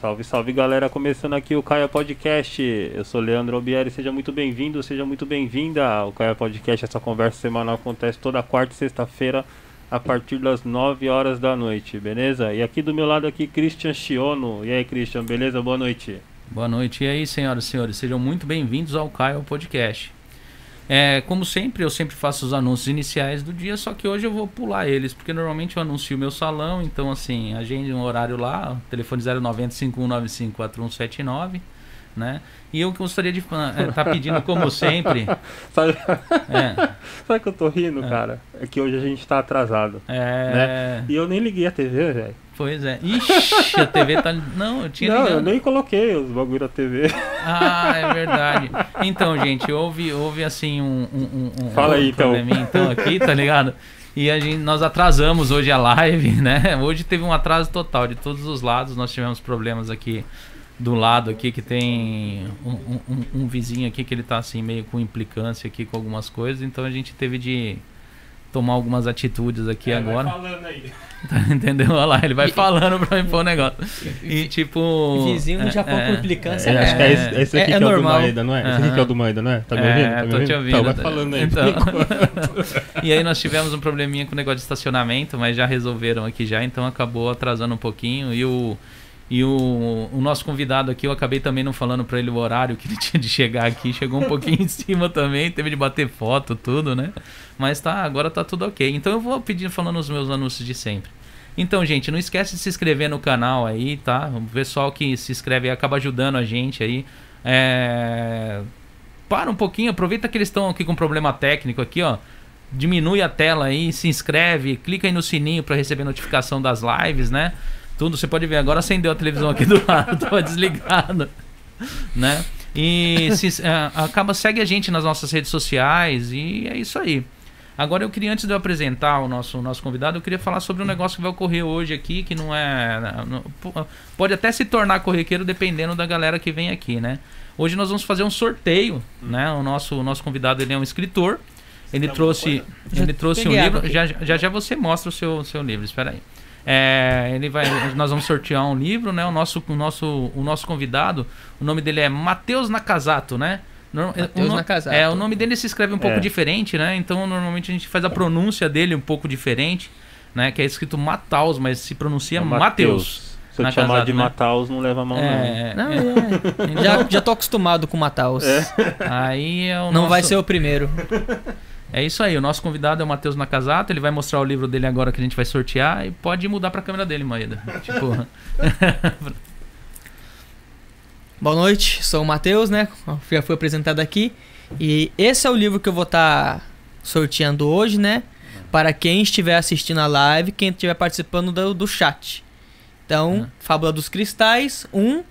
Salve, salve galera, começando aqui o Caia Podcast. Eu sou Leandro Albieri, seja muito bem-vindo, seja muito bem-vinda. O Caia Podcast, essa conversa semanal acontece toda quarta e sexta-feira a partir das 9 horas da noite, beleza? E aqui do meu lado aqui, Christian Chiono. E aí, Christian, beleza? Boa noite. Boa noite. E aí, senhoras e senhores, sejam muito bem-vindos ao Caio Podcast. É, como sempre, eu sempre faço os anúncios iniciais do dia, só que hoje eu vou pular eles, porque normalmente eu anuncio o meu salão, então assim, agende um horário lá, telefone 090 5195 4179, né? E eu gostaria de estar é, tá pedindo, como sempre. Sabe, é. Sabe que eu tô rindo, é. cara? É que hoje a gente tá atrasado. É. Né? E eu nem liguei a TV, velho. Pois é. Ixi, a TV tá. Não, eu tinha Não, ligado. eu nem coloquei os bagulho da TV. Ah, é verdade. Então, gente, houve, houve assim um. um, um Fala um aí, então. então aqui, tá ligado? E a gente, nós atrasamos hoje a live, né? Hoje teve um atraso total de todos os lados. Nós tivemos problemas aqui do lado aqui que tem um, um, um, vizinho aqui que ele tá assim meio com implicância aqui com algumas coisas. Então a gente teve de tomar algumas atitudes aqui é, agora. Vai falando aí. Tá, entendeu? Olha lá, ele vai falando pra mim pôr o negócio. E tipo. Vizinho no Japão é, com implicância. É, acho que é esse, esse aqui é, que é, o do Maeda, não é? Esse aqui que é o do Maeda, não é? Tá me ouvindo? Tá me ouvindo? Tô te ouvindo. Então, vai falando aí. Então... e aí nós tivemos um probleminha com o negócio de estacionamento, mas já resolveram aqui já, então acabou atrasando um pouquinho. E o. E o, o, nosso convidado aqui, eu acabei também não falando para ele o horário que ele tinha de chegar aqui. Chegou um pouquinho em cima também, teve de bater foto, tudo, né? Mas tá, agora tá tudo ok. Então eu vou pedir falando os meus anúncios de sempre. Então, gente, não esquece de se inscrever no canal aí, tá? O pessoal que se inscreve acaba ajudando a gente aí. É... Para um pouquinho, aproveita que eles estão aqui com problema técnico aqui, ó. Diminui a tela aí, se inscreve, clica aí no sininho para receber notificação das lives, né? Tudo, você pode ver, agora acendeu a televisão aqui do lado, tava desligado, né? E se, é, acaba, segue a gente nas nossas redes sociais e é isso aí. Agora eu queria, antes de eu apresentar o nosso, o nosso convidado, eu queria falar sobre um negócio que vai ocorrer hoje aqui, que não é. Não, pode até se tornar corriqueiro dependendo da galera que vem aqui, né? Hoje nós vamos fazer um sorteio, né? O nosso, o nosso convidado ele é um escritor. Ele trouxe, ele trouxe um livro. Já, já já você mostra o seu, seu livro, espera aí. É, ele vai, nós vamos sortear um livro, né? O nosso, o nosso, o nosso convidado, o nome dele é Matheus Nakazato, né? Mateus o, é, o nome dele se escreve um pouco é. diferente, né? Então normalmente a gente faz a pronúncia dele um pouco diferente, né? Que é escrito Mataus, mas se pronuncia é Mateus. Se eu te chamar de né? Mataus, não leva a mão, é, não. não é. já, já tô acostumado com Mataus. É. Aí é o Não nosso... vai ser o primeiro. É isso aí, o nosso convidado é o Matheus Nakazato, ele vai mostrar o livro dele agora que a gente vai sortear e pode mudar pra câmera dele, Maeda. tipo. Boa noite, sou o Matheus, né? Já fui apresentado aqui. E esse é o livro que eu vou estar tá sorteando hoje, né? Para quem estiver assistindo a live, quem estiver participando do, do chat. Então, uhum. Fábula dos Cristais, um.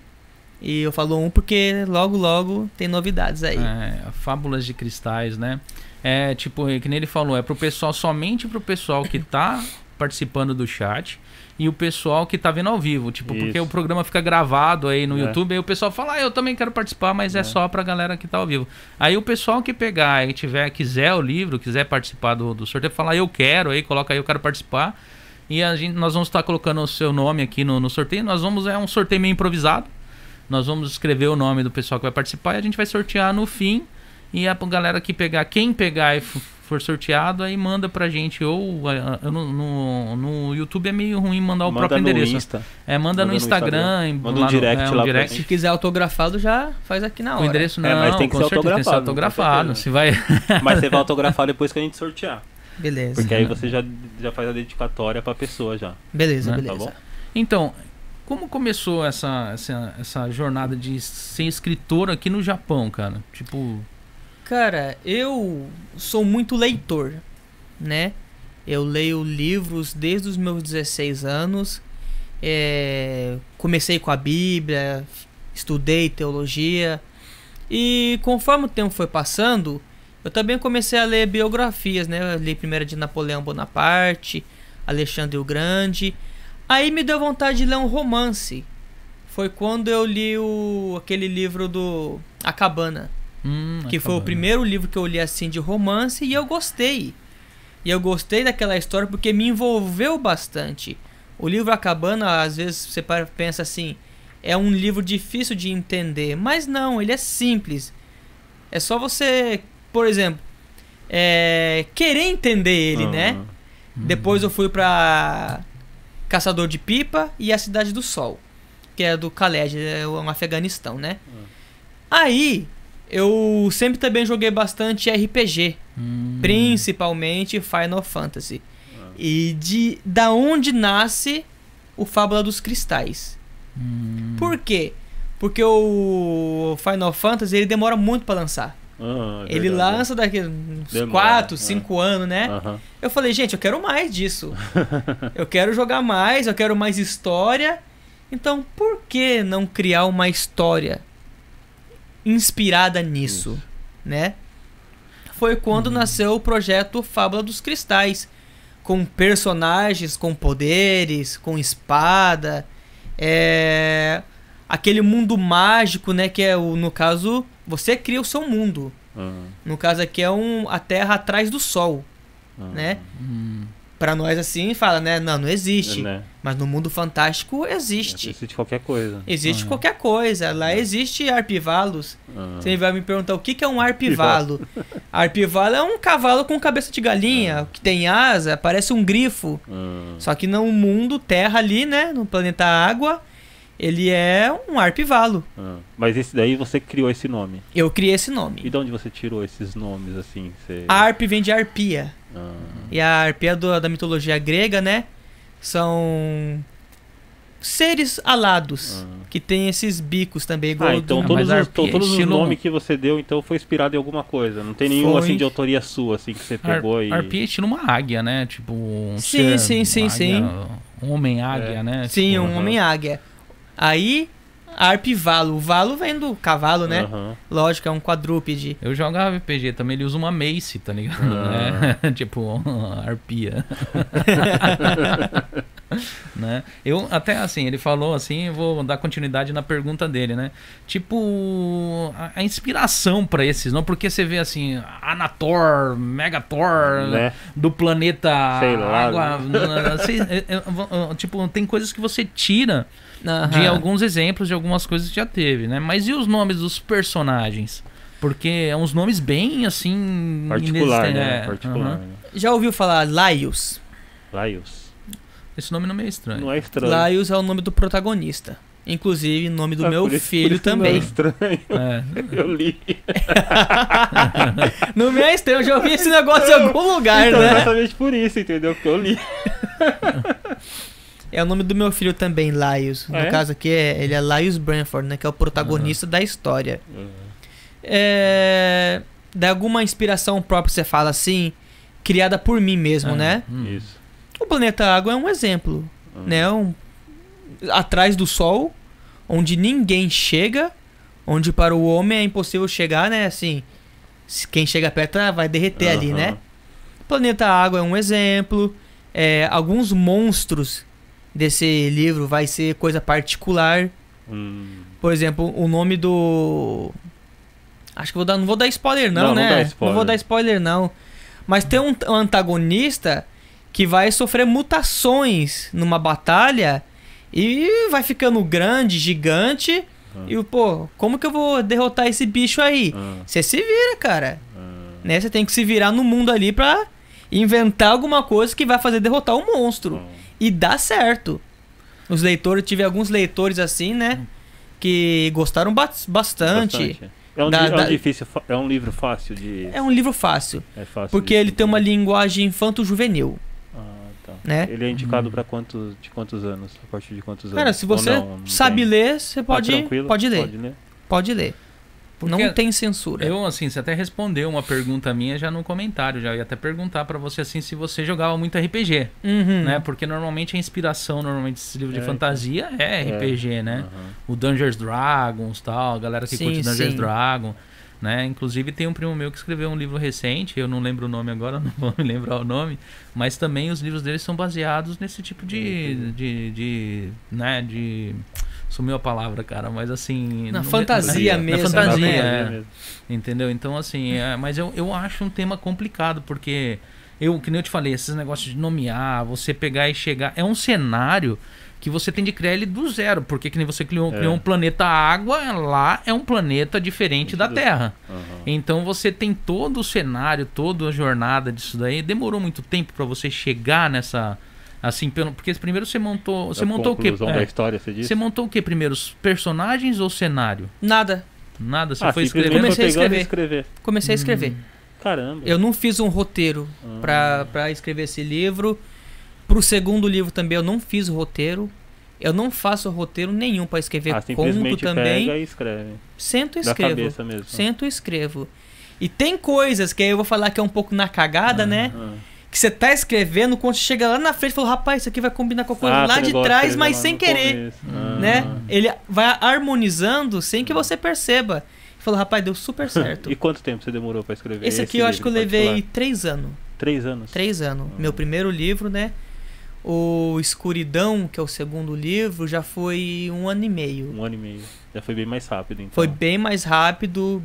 E eu falo um porque logo, logo tem novidades aí. É, Fábulas de Cristais, né? É tipo, que nem ele falou, é pro pessoal, somente pro pessoal que tá participando do chat e o pessoal que tá vendo ao vivo. Tipo, Isso. porque o programa fica gravado aí no é. YouTube, aí o pessoal fala, ah, eu também quero participar, mas é. é só pra galera que tá ao vivo. Aí o pessoal que pegar e tiver, quiser o livro, quiser participar do, do sorteio, falar, eu quero, aí coloca aí, eu quero participar. E a gente, nós vamos estar colocando o seu nome aqui no, no sorteio. Nós vamos, é um sorteio meio improvisado. Nós vamos escrever o nome do pessoal que vai participar e a gente vai sortear no fim. E a galera que pegar, quem pegar e for sorteado, aí manda pra gente. Ou no, no, no YouTube é meio ruim mandar o manda próprio endereço. Insta. É, manda, manda no Instagram. No manda um direct no, é, um lá direct. Se quiser autografado, já faz aqui na hora. O endereço não, é, mas tem que ser autografado. Tem que ser autografado. Se vai... mas você vai autografar depois que a gente sortear. Beleza. Porque aí você já, já faz a dedicatória pra pessoa já. Beleza, né? beleza. Tá então, como começou essa, essa, essa jornada de ser escritor aqui no Japão, cara? Tipo. Cara, eu sou muito leitor, né? Eu leio livros desde os meus 16 anos. É, comecei com a Bíblia, estudei teologia. E conforme o tempo foi passando, eu também comecei a ler biografias, né? Eu li primeiro de Napoleão Bonaparte, Alexandre o Grande. Aí me deu vontade de ler um romance. Foi quando eu li o, aquele livro do A Cabana. Hum, que foi o primeiro livro que eu li assim de romance e eu gostei. E eu gostei daquela história porque me envolveu bastante. O livro A Cabana, às vezes você pensa assim, é um livro difícil de entender. Mas não, ele é simples. É só você, por exemplo, é, querer entender ele, né? Aham. Depois eu fui pra Caçador de Pipa e a Cidade do Sol, que é do Khaled, é o Afeganistão, né? Aí eu sempre também joguei bastante RPG, Hum. principalmente Final Fantasy. E de da onde nasce o Fábula dos Cristais? Hum. Por quê? Porque o Final Fantasy ele demora muito pra lançar. Ah, é ele verdade. lança daqui uns Demora, 4, é. 5 anos, né? Aham. Eu falei, gente, eu quero mais disso. eu quero jogar mais, eu quero mais história. Então, por que não criar uma história inspirada nisso, Isso. né? Foi quando nasceu o projeto Fábula dos Cristais, com personagens com poderes, com espada, é aquele mundo mágico, né, que é o no caso, você cria o seu mundo. Ah, No caso aqui é um a Terra atrás do Sol, ah. né? Pra nós assim, fala, né? Não, não existe. Né? Mas no mundo fantástico existe. Existe qualquer coisa. Existe Ah. qualquer coisa. Lá existe arpivalos. Ah. Você vai me perguntar o que que é um arpivalo. arpivalo é um cavalo com cabeça de galinha, que tem asa, parece um grifo. Só que no mundo Terra ali, né? No planeta Água, ele é um arpivalo. Ah. Mas esse daí você criou esse nome. Eu criei esse E nome. de onde você tirou esses nomes assim? Você... Arp vem de arpia. Ah. E a arpia do- da mitologia grega, né? São seres alados. Ah. Que tem esses bicos também, igual Ah, do- então Ah, todos, os, arpia então é todos os estilo- nomes que você deu então foi inspirado em alguma coisa. Não tem nenhum Foi. assim de autoria sua assim que você Ar pegou e Arpia é estilo uma águia, né? Tipo um Sim, ser sim, sim, águia, sim. Um homem águia, É. né? Sim, Tipo, um Aham. homem-águia. Aí, arpivalo. O valo vem do cavalo, né? Aham. Lógico, é um quadrúpede. Eu jogava RPG também, ele usa uma mace, tá ligado? Né? tipo, arpia. né? Eu até assim, ele falou assim, eu vou dar continuidade na pergunta dele, né? Tipo, a, a inspiração pra esses, não porque você vê assim, Anator, Megator, Né? do planeta Sei lá, água, assim, é, é, é, tipo, tem coisas que você tira de Aham. alguns exemplos de algumas coisas que já teve, né? Mas e os nomes dos personagens? Porque é uns nomes bem assim. Particular, né? é, Particular. aham. né? Já ouviu falar Laios? Laios. Esse nome não é meio estranho. Não é estranho. Laios é o nome do protagonista. Inclusive, nome do Ah, meu por isso- por filho isso que não é também. estranho. É. Eu li. No meu é estranho, eu já ouvi esse negócio em algum lugar, Então, né? exatamente por isso, entendeu? Porque eu li. É o nome do meu filho também, Laios. No Ah, é? caso aqui, é, ele é Laios Branford, né? Que é o protagonista da história. Ah, É... Dá alguma inspiração própria, você fala assim, criada por mim mesmo, Ah, né? hum. Isso. O planeta Água é um exemplo, Ah. né? Um... Atrás do Sol, onde ninguém chega, onde para o homem é impossível chegar, né? Assim, quem chega perto ah, vai derreter ali, né? Planeta Água é um exemplo. É, alguns monstros desse livro vai ser coisa particular. Hum. Por exemplo, o nome do. Acho que vou dar, não vou dar spoiler, não, Não, não né? spoiler. Não vou dar spoiler, não. Mas tem um, um antagonista que vai sofrer mutações numa batalha e vai ficando grande, gigante. Ah. E, pô, como que eu vou derrotar esse bicho aí? Ah, Você se vira, cara. ah. Né? Você tem que se virar no mundo ali pra inventar alguma coisa que vai fazer derrotar o monstro. Ah. E dá certo. Os leitores, tive alguns leitores assim, né? Que gostaram ba- bastante. É um, Da- li- é um da- difícil, é um livro fácil de. É um livro fácil. É fácil. Porque ele tem uma linguagem infanto-juvenil, Ah, tá. né? Ele é indicado pra quantos, de quantos anos? A partir de quantos Cara, anos? se Ou você não, não sabe tem? ler, você Ah, pode, tranquilo? pode ler. Pode ler. Pode ler. Porque Não tem censura. Eu, assim, você até respondeu uma pergunta minha já no comentário. Já ia até perguntar pra você, assim, se você jogava muito RPG, Uhum. né? Porque normalmente a inspiração, normalmente, desses livros É, de fantasia é RPG, né? Aham. o Dungeons Dragons tal, a galera que Sim, curte Dungeons sim. Dragon, né? Inclusive tem um primo meu que escreveu um livro recente, eu não lembro o nome agora, não vou me lembrar o nome, mas também os livros dele são baseados nesse tipo de, de, de né, de sumiu a palavra, cara, mas assim, Na no- fantasia na mesmo, fantasia, né? é. mesmo. Entendeu? Então, assim, é, mas eu, eu acho um tema complicado, porque eu, que nem eu te falei, esses negócios de nomear, você pegar e chegar. É um cenário que você tem de criar ele do zero, porque que nem você criou, É. criou um planeta água, lá é um planeta diferente da Do- Terra. Aham. Então você tem todo o cenário, toda a jornada disso daí. Demorou muito tempo pra você chegar nessa assim, pelo, porque primeiro você montou, você A montou o quê? conclusão É, da história, você disse? você montou o que primeiro? Os personagens ou cenário? Nada. Nada, você ah, foi escrevendo. Comecei a escrever. escrever. Comecei a escrever. Caramba. Eu não fiz um roteiro Ah. pra, pra escrever esse livro. Pro segundo livro também eu não fiz o roteiro. Eu não faço roteiro nenhum pra escrever Ah, conto simplesmente também. pega e escreve. Sento e Da escrevo. cabeça mesmo. Sento e escrevo. E tem coisas que aí eu vou falar que é um pouco na cagada, né? Ah. Que você tá escrevendo, quando chega lá na frente, fala, rapaz, isso aqui vai combinar com a coisa Ah, lá você de trás, mas sem querer. Ah. Né? Ele vai harmonizando sem que você perceba. Falou, rapaz, deu super certo. E quanto tempo você demorou pra escrever? Esse aqui eu acho que eu levei três anos. Três anos. Três anos. Hum. Meu primeiro livro, né? O Escuridão, que é o segundo livro, já foi um ano e meio. Um ano e meio. Já foi bem mais rápido, então. Foi bem mais rápido.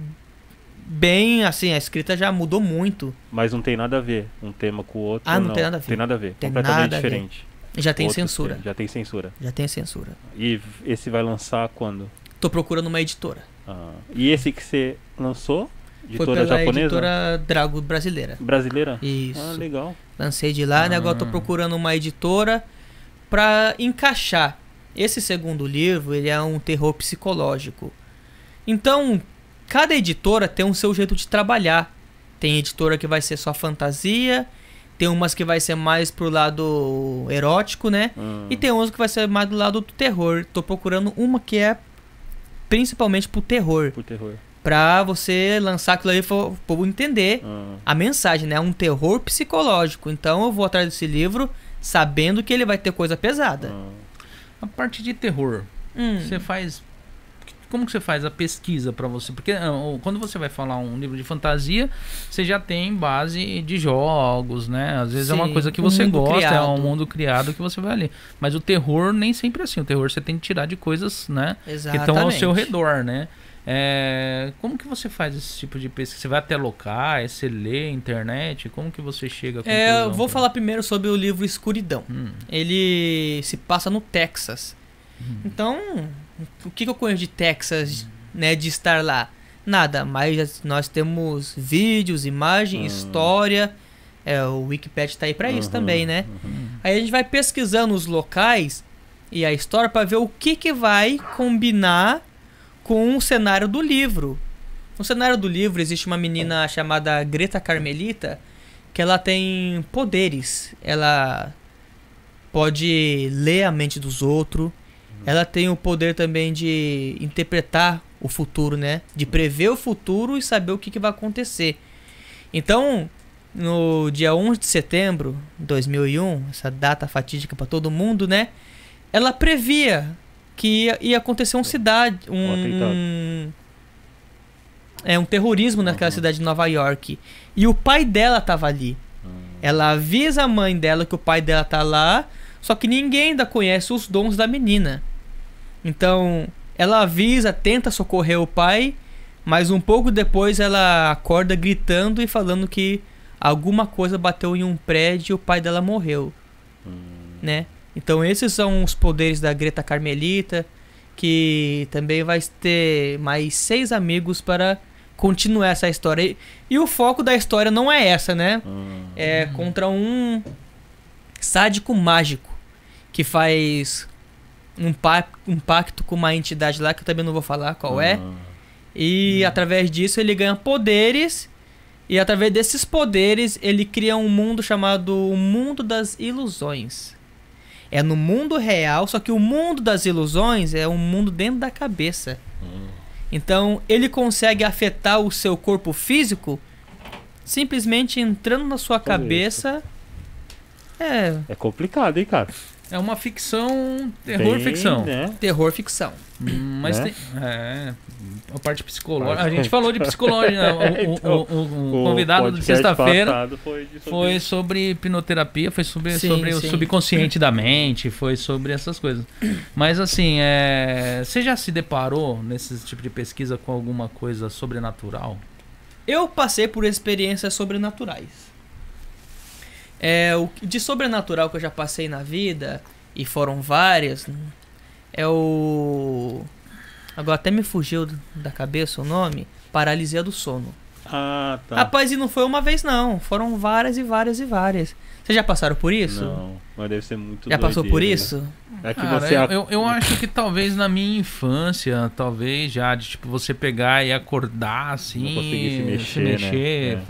Bem, assim, a escrita já mudou muito. Mas não tem nada a ver um tema com o outro. Ah, ou não tem nada a ver. Tem nada a ver. Tem Completamente a ver. diferente. Já tem Outros censura. Já tem censura. Já tem censura. E esse vai lançar quando? Tô procurando uma editora. Ah, E esse que você lançou? Foi Editora pela japonesa? editora Drago brasileira. Brasileira? Isso. Ah, legal. Lancei de lá, né? Agora tô Ah. procurando uma editora pra encaixar. Esse segundo livro, ele é um terror psicológico. Então, cada editora tem um seu jeito de trabalhar. Tem editora que vai ser só fantasia, tem umas que vai ser mais pro lado erótico, né? Ah, E tem umas que vai ser mais do lado do terror. Tô procurando uma que é principalmente pro terror. Por terror. Pra você lançar aquilo aí e o povo entender Ah, a mensagem, né? É um terror psicológico. Então eu vou atrás desse livro sabendo que ele vai ter coisa pesada. ah. A parte de terror, Hum. você faz como que você faz a pesquisa pra você? Porque ah, quando você vai falar um livro de fantasia, você já tem base de jogos, né? Às vezes é uma Sim, coisa que um você gosta, é criado. um mundo criado que você vai ali. Mas o terror nem sempre é assim. O terror você tem que tirar de coisas, né? Que Exatamente. estão ao seu redor, né? É, como que você faz esse tipo de pesquisa? Você vai até locais, você lê internet? Como que você chega a É, eu vou pra- falar primeiro sobre o livro Escuridão. Hum, Ele se passa no Texas. hum. Então, o que, que eu conheço de Texas, né? De estar lá? Nada, mas nós temos vídeos, imagem, Hum. história. É, o Wikipedia tá aí pra isso Uhum, também, né? uhum. Aí a gente vai pesquisando os locais e a história para ver o que, que vai combinar com o cenário do livro. No cenário do livro existe uma menina chamada Greta Carmelita que ela tem poderes. Ela pode ler a mente dos outros. Ela tem o poder também de interpretar o futuro, né? De prever o futuro e saber o que, que vai acontecer. Então, no dia 11 de setembro de 2001, essa data fatídica para todo mundo, né? Ela previa que ia, ia acontecer um cidade, um, atentado. é um terrorismo naquela Uhum. cidade de Nova York. E o pai dela tava ali. Ah, Ela avisa a mãe dela que o pai dela tá lá, só que ninguém ainda conhece os dons da menina. Então, ela avisa, tenta socorrer o pai, mas um pouco depois ela acorda gritando e falando que alguma coisa bateu em um prédio e o pai dela morreu, hum. né? Então, esses são os poderes da Greta Carmelita, que também vai ter mais seis amigos para continuar essa história. E, e o foco da história não é essa, né? Ah, é contra um sádico mágico que faz um, pa um pacto com uma entidade lá que eu também não vou falar qual é. ah. E através disso ele ganha poderes. E através desses poderes ele cria um mundo chamado o Mundo das Ilusões. É no mundo real, só que o mundo das ilusões é um mundo dentro da cabeça. Hum. Então ele consegue afetar o seu corpo físico simplesmente entrando na sua Olha cabeça. É, É complicado, hein, cara? É uma ficção, terror Bem, ficção. Né? terror ficção. Hum, Mas Né? tem. É. A parte psicológica. Parte- A gente falou de psicológica. né? O, o- Então, o- o O convidado de sexta-feira Foi, de sobre foi sobre hipnoterapia, foi sobre, Sim, sobre o sim. subconsciente da mente, foi sobre essas coisas. Mas assim, é... você já se deparou nesse tipo de pesquisa com alguma coisa sobrenatural? Eu passei por experiências sobrenaturais. É, o de sobrenatural que eu já passei na vida e foram várias, é o. Agora até me fugiu da cabeça o nome. Paralisia do sono. Ah, tá. Rapaz, e não foi uma vez não. Foram várias e várias e várias. Vocês já passaram por isso? Não, mas deve ser muito Já passou por doideira, isso? né? É que Cara, você... eu, eu, acho que talvez na minha infância, talvez já, de tipo, você pegar e acordar assim, Não conseguir se mexer, né? É.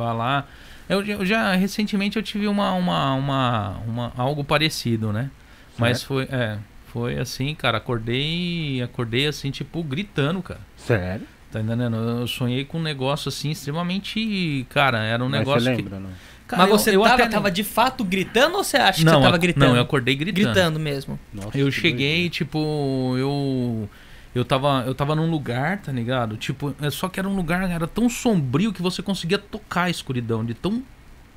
Eu, eu já, recentemente, eu tive uma, uma, uma, uma- algo parecido, né? Mas foi, é, foi assim, cara, acordei, acordei assim, tipo, gritando, cara. Sério? Tá entendendo? Eu sonhei com um negócio assim, extremamente, cara, era um Mas negócio você que... lembra, não? Cara, Mas eu- você eu tava, até- tava de fato gritando ou você acha que não, você tava eu- gritando? Não, eu acordei gritando. Gritando mesmo. Nossa, Eu que cheguei, doideira. tipo, eu. Eu tava, eu tava num lugar, tá ligado? Tipo, é só que era um lugar, era tão sombrio que você conseguia tocar a escuridão, de tão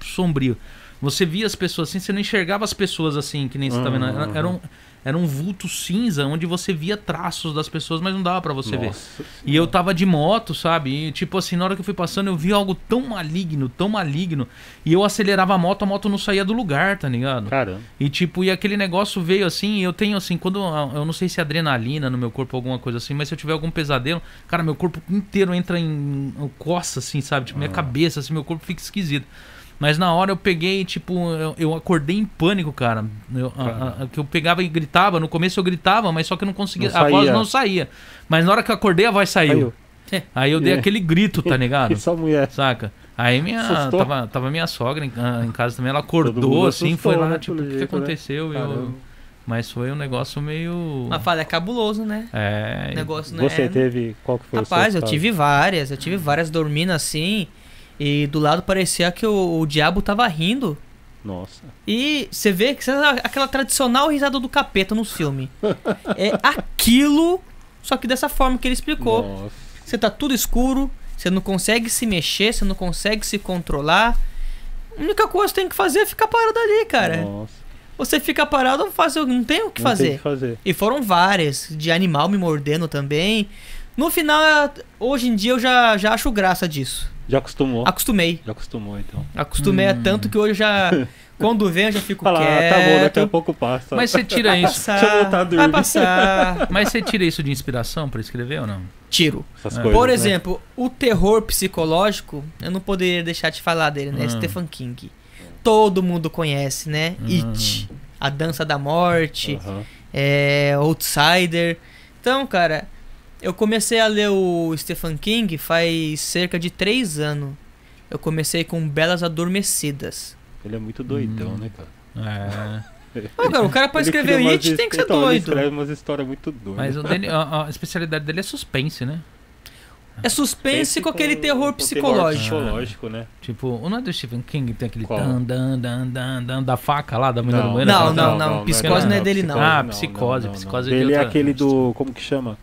sombrio. Você via as pessoas assim, você não enxergava as pessoas assim, que nem você tá vendo. Era, era um, era um vulto cinza onde você via traços das pessoas, mas não dava pra você ver. Nossa E eu tava de moto, sabe? E, tipo assim, na hora que eu fui passando, eu vi algo tão maligno, tão maligno. E eu acelerava a moto, a moto não saía do lugar, tá ligado? Caramba. E tipo, e aquele negócio veio assim, e eu tenho assim, quando eu não sei se é adrenalina no meu corpo ou alguma coisa assim, mas se eu tiver algum pesadelo, cara, meu corpo inteiro entra em coça assim, sabe? Tipo, minha Ah. cabeça, assim, meu corpo fica esquisito. Mas na hora eu peguei, tipo, eu, eu acordei em pânico, cara. Eu, a- a- a- que eu pegava e gritava, no começo eu gritava, mas só que eu não conseguia, Não a voz não saía. Mas na hora que eu acordei, a voz saiu. Saiu. Aí eu dei É. aquele grito, tá ligado? Só mulher. Saca? Aí minha. Assustou? Tava, tava minha sogra em, ah, em casa também, ela acordou assim, assustou, foi lá, né, tipo, o que, que né? aconteceu? E eu- mas foi um negócio meio. Mas fala, é cabuloso, né? É. negócio, né? Você teve... Qual que foi Rapaz, o seu eu tive várias. Eu tive várias dormindo assim. E do lado parecia que o, o diabo tava rindo. Nossa. E você vê que sabe aquela tradicional risada do capeta nos filmes. É aquilo, só que dessa forma que ele explicou. Nossa. Você tá tudo escuro, você não consegue se mexer, você não consegue se controlar. A única coisa que você tem que fazer é ficar parado ali, cara. Nossa. Você fica parado, não, faz, não tem o que Não fazer. tem o que fazer. E foram várias, de animal me mordendo também. No final, hoje em dia eu já, já acho graça disso. Já acostumou. Acostumei. Já acostumou, então. Acostumei a Hum. tanto que hoje já. Quando vem, eu já fico Fala, ah, quieto. tá bom, daqui a pouco passa. Mas você tira Vai isso. Deixa eu passar. voltar a vai dormir. passar. Mas você tira isso de inspiração pra escrever ou não? Tiro. Essas É. coisas, Por né? exemplo, o terror psicológico, eu não poderia deixar de falar dele, né? Hum. Stephen King. Todo mundo conhece, né? Hum. It. A Dança da Morte. Aham. é, Outsider. Então, cara, eu comecei a ler o Stephen King faz cerca de três anos. Eu comecei com Belas Adormecidas. Ele é muito doidão, Hum. né, cara? É. Ah, cara, o cara pra Ele escrever It tem que ser então, Ele doido. escreve umas histórias muito doidas. Mas o dele, a, a especialidade dele é suspense, né? É suspense com aquele terror com psicológico. psicológico, né? Tipo, o não é do Stephen King tem aquele dan, dan, dan, dan, dan, da faca lá, da mulher Não, do banheiro? Não, não, não, Psicose não é dele, não. Ah, Psicose, Psicose é Ele é aquele do. Como que chama?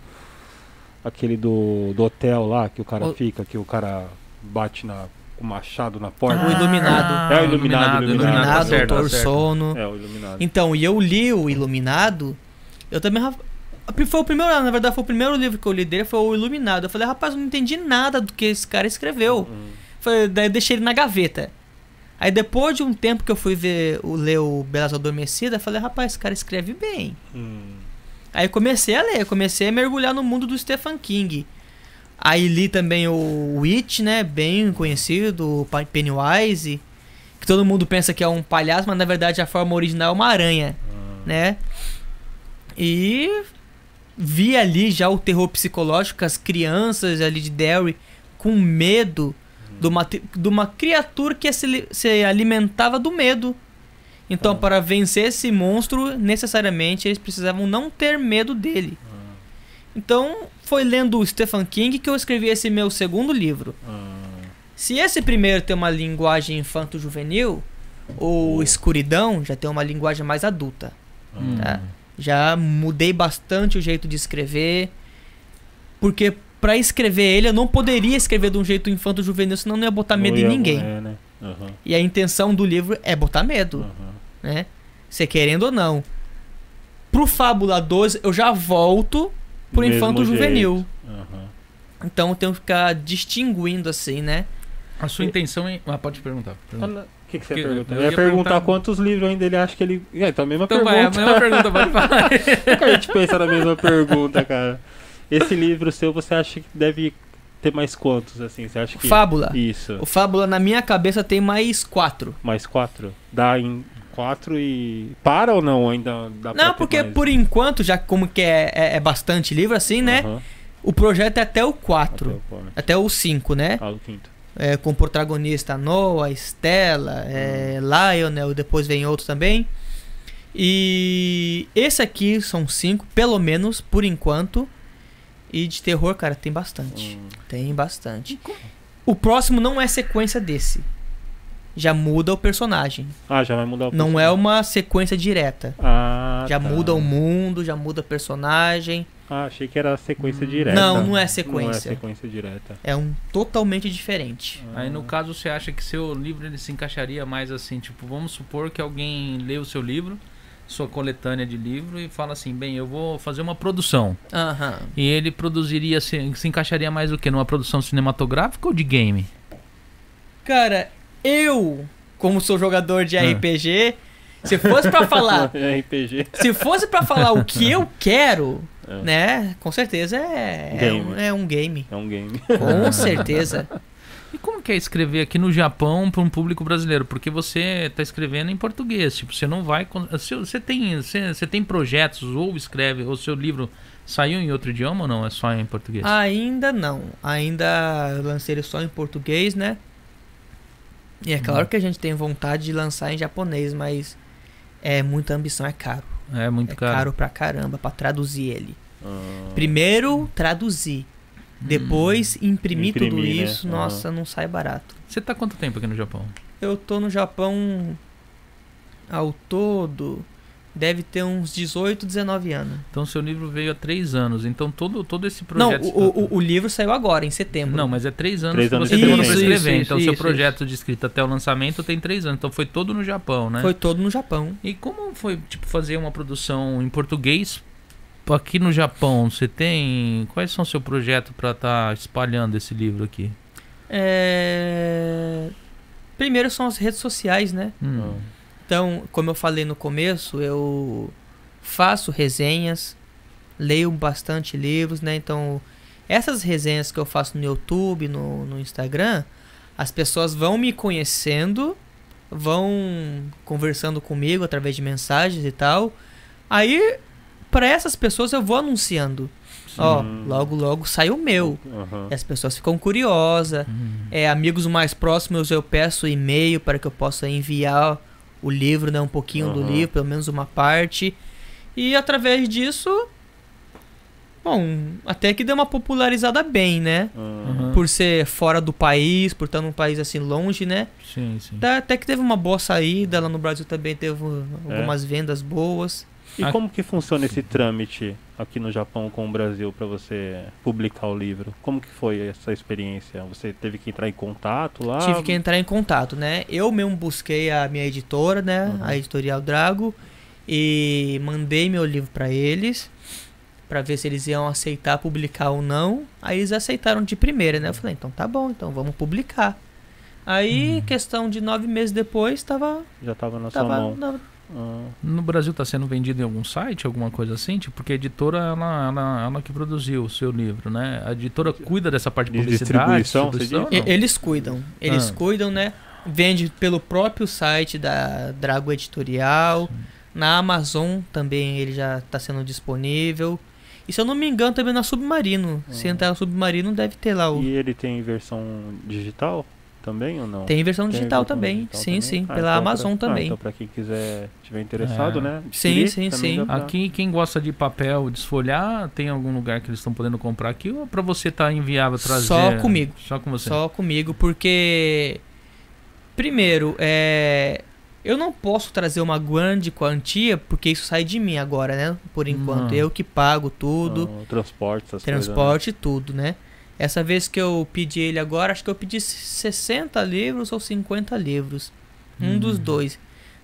Aquele do, do hotel lá, que o cara O- fica, que o cara bate na, com o machado na porta. O Iluminado. É o Iluminado, Iluminado, Iluminado, tá certo, tá Doutor certo. Sono. É, o iluminado. Então, e eu li o Iluminado. Eu também. Foi o primeiro, na verdade, foi o primeiro livro que eu li dele, foi o Iluminado. Eu falei, rapaz, eu não entendi nada do que esse cara escreveu. Hum. Foi, daí eu deixei ele na gaveta. Aí depois de um tempo que eu fui ver o ler o Belas Adormecidas, eu falei, rapaz, esse cara escreve bem. Hum. Aí comecei a ler, comecei a mergulhar no mundo do Stephen King. Aí li também o Witch, né? Bem conhecido, Pennywise. Que todo mundo pensa que é um palhaço, mas na verdade a forma original é uma aranha, Ah. né? E vi ali já o terror psicológico, as crianças ali de Derry com medo de uma, de uma criatura que se, se alimentava do medo. Então, Ah. para vencer esse monstro, necessariamente eles precisavam não ter medo dele. Ah. Então, foi lendo o Stephen King que eu escrevi esse meu segundo livro. Ah. Se esse primeiro tem uma linguagem infanto-juvenil, o. Escuridão já tem uma linguagem mais adulta. Hum. Tá. Já mudei bastante o jeito de escrever, porque para escrever ele eu não poderia escrever de um jeito infanto-juvenil, senão não ia botar medo Não em ninguém. Né? E a intenção do livro é botar medo, aham. Né? Você querendo ou não. Pro Fábula 12 eu já volto pro Mesmo infanto-juvenil. jeito. Aham. Então eu tenho que ficar distinguindo assim, né? A sua intenção é. Ah, pode perguntar. pergunta. O que, que você Que- ia perguntar? eu Eu ia perguntar perguntar- quantos livros ainda ele acha que ele. É, então a mesma Então vai, a pergunta. mesma pergunta, pode falar. Por que a gente pensa na mesma pergunta, cara? Esse livro seu, você acha que deve ter mais quantos, assim? Você acha que. Fábula. Isso. O Fábula na minha cabeça tem mais quatro. Mais quatro? Dá em quatro e. Para ou não? Ainda dá pra Não, porque mais? por enquanto, já como que é, é, é bastante livro assim, né? Aham. O projeto é até o Até 4. o quatro. Até o 5, né? Ah, o quinto. É, com o protagonista Noah, Stella, é, Lionel, depois vem outros também. E esse aqui são cinco, pelo menos, por enquanto. E de terror, cara, tem bastante. Hum. Tem bastante. O próximo não é sequência desse. Já muda o personagem. Ah, já vai mudar o Não é uma sequência direta. Ah, Já tá. muda o mundo, já muda o personagem. Ah, achei que era sequência direta. Não, não é Não é sequência. sequência direta. É um totalmente diferente. Aí no caso você acha que seu livro ele se encaixaria mais assim, tipo, vamos supor que alguém lê o seu livro, sua coletânea de livro e fala assim, bem, eu vou fazer uma produção. Aham. E ele produziria, se, se encaixaria mais o que? Numa produção cinematográfica ou de game? Cara, eu, como sou jogador de Ah. RPG, se fosse pra falar, RPG. se fosse para falar o que eu quero, É. né? Com certeza é, é, um, é um game. É um game. Com certeza. E como que é escrever aqui no Japão para um público brasileiro? Porque você está escrevendo em português, tipo, você não vai... Você tem, você, você tem projetos ou escreve, ou seu livro saiu em outro idioma ou não? É só em português? Ainda não. Ainda lancei ele só em português, né? E é claro que a gente tem vontade de lançar em japonês, mas é muita ambição, é caro. é muito É caro. caro pra caramba pra traduzir ele. Ah, Primeiro traduzir, depois imprimir, tudo Imprimir, né? isso, Aham. nossa, não sai barato. Você tá quanto tempo aqui no Japão? Eu tô no Japão ao todo deve ter uns 18, 19 anos. Então seu livro veio há três anos. Então todo, todo esse Não, projeto. o, o, o livro saiu agora, em setembro. Não, mas é três anos Três que anos você de demorou pra experiência. escrever. Isso, então isso, seu isso, projeto de escrita até o lançamento tem três anos. Então foi todo no Japão, né? Foi todo no Japão. E como foi tipo fazer uma produção em português aqui no Japão? Você tem quais são o seu projeto para estar espalhando esse livro aqui? É... Primeiro são as redes sociais, né? Hum. Então, como eu falei no começo, eu faço resenhas, leio bastante livros, né? Então, essas resenhas que eu faço no YouTube, no, no Instagram, as pessoas vão me conhecendo, vão conversando comigo através de mensagens e tal. Aí, para essas pessoas, eu vou anunciando. Ó, Hum. logo, logo sai o meu. E as pessoas ficam curiosas. Hum. É, amigos mais próximos eu peço e-mail para que eu possa enviar o livro, né, um pouquinho do Aham. livro, pelo menos uma parte. E através disso, bom, até que deu uma popularizada bem, né? Uhum. Por ser fora do país, por estar num país assim longe, né? Sim, sim. Até, que teve uma boa saída, lá no Brasil também teve É. algumas vendas boas. E Ah. como que funciona esse trâmite aqui no Japão com o Brasil para você publicar o livro? Como que foi essa experiência? Você teve que entrar em contato lá? Tive que entrar em contato, né? Eu mesmo busquei a minha editora, né? Uhum. A Editorial Drago. E mandei meu livro pra eles. Pra ver se eles iam aceitar publicar ou não. Aí eles aceitaram de primeira, né? Eu falei, então tá bom, então vamos publicar. Aí, Uhum. questão de nove meses depois, tava. Já tava na sua tava mão. na- No Brasil está sendo vendido em algum site, alguma coisa assim? Tipo, porque a editora, ela, ela, ela que produziu o seu livro, né? A editora cuida dessa parte de De publicidade, distribuição, distribuição, Eles cuidam. Eles Ah. cuidam, né? Vende pelo próprio site da Drago Editorial. Na Amazon também ele já está sendo disponível. E se eu não me engano, também na Submarino. Se Ah. entrar no Submarino, deve ter lá o. E ele tem versão digital também ou não? Tem versão Tem digital versão também. digital sim, também? sim. Ah, pela então Amazon pra- ah, também. então pra quem quiser, tiver interessado, É. né? Sim, adquirir, sim, sim. pra- Aqui, quem gosta de papel, desfolhar, tem algum lugar que eles estão podendo comprar aqui ou pra você tá inviável trazer? Só comigo. Só com você. Só comigo, porque. Primeiro, é. Eu não posso trazer uma grande quantia, porque isso sai de mim agora, né? Por enquanto. Hum. Eu que pago tudo. Ah, transporte, essas coisas, né? transporte e tudo, né? Essa vez que eu pedi ele agora, acho que eu pedi 60 livros ou 50 livros. Um Hum. dos dois.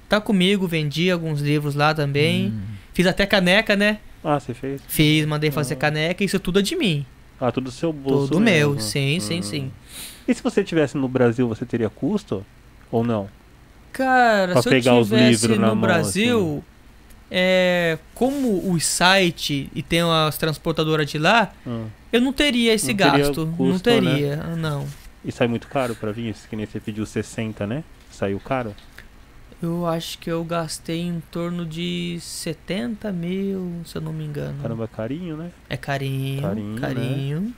Tá comigo, vendi alguns livros lá também. Hum. Fiz até caneca, né? Ah, você fez? Fiz, mandei fazer Ah. caneca, isso tudo é de mim. Ah, tudo do seu bolso Tudo meu, mesmo. sim, sim, Hum. sim. E se você tivesse no Brasil, você teria custo? Ou não? Cara, Pra se pegar eu tivesse no mão, Brasil, é, como o site e tem as transportadoras de lá, Ah. Eu não teria esse Não teria gasto. não custo, teria, não. E sai muito caro pra vir? Que nem você pediu 60, né? Saiu caro? Eu acho que eu gastei em torno de 70 mil, se eu não me engano. Caramba, carinho, né? É carinho, Carinho, carinho. né?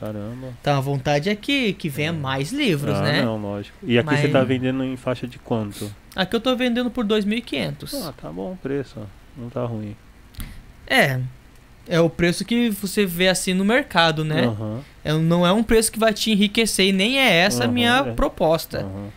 Caramba. Então a vontade é que, que venha mais livros, ah, né? não, lógico. E aqui Mas- você tá vendendo em faixa de quanto? Aqui eu tô vendendo por 2.500. Ah, tá bom o preço, ó. Não tá ruim. É. É o preço que você vê assim no mercado, né? Aham, É, não é um preço que vai te enriquecer e nem é essa a minha é. proposta. aham.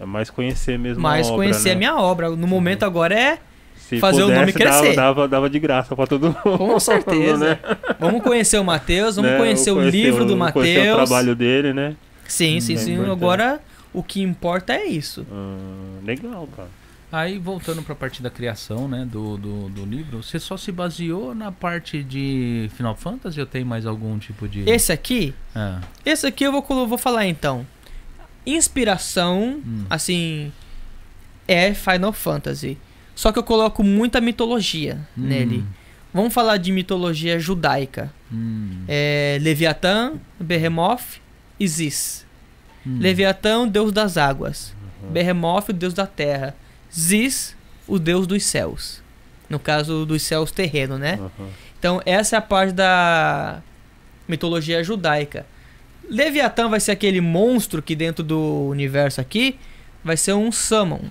É mais conhecer mesmo Mas a obra, conhecer né? a minha obra. No momento agora é Se fazer o nome pudesse, dava- crescer. Dava, dava, de graça pra todo mundo. com certeza. né? Vamos conhecer o Matheus, vamos Né? conhecer o Conhecer livro do o- Conhecer o Matheus. trabalho dele, né? Sim, sim, É sim. importante. Agora o que importa é isso. Ah, legal, cara. Aí, voltando pra parte da criação, né, do, do, do livro, você só se baseou na parte de Final Fantasy ou tem mais algum tipo de... Esse aqui, Ah, esse aqui eu vou, vou falar então. Inspiração, hum, assim, é Final Fantasy. Só que eu coloco muita mitologia hum, nele. Vamos falar de mitologia judaica. hum, É Leviatã, Behemoth e Ziz. hum. Leviatã, deus das águas. Behemoth, o deus da terra. Ziz, o deus dos céus. No caso dos céus terreno, né? Aham. Então essa é a parte da mitologia judaica. Leviatã vai ser aquele monstro que dentro do universo aqui vai ser um summon,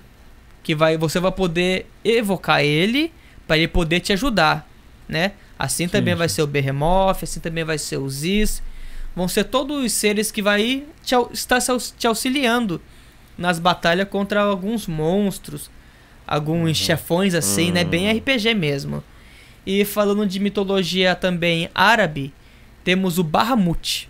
que vai você vai poder evocar ele para ele poder te ajudar, né? Assim Sim, também vai ser o Behemoth, assim também vai ser o Ziz. Vão ser todos os seres que vai te, estar te auxiliando nas batalhas contra alguns monstros, alguns Uhum. chefões assim, né? Bem Uhum. RPG mesmo. E falando de mitologia também árabe, temos o Bahamut.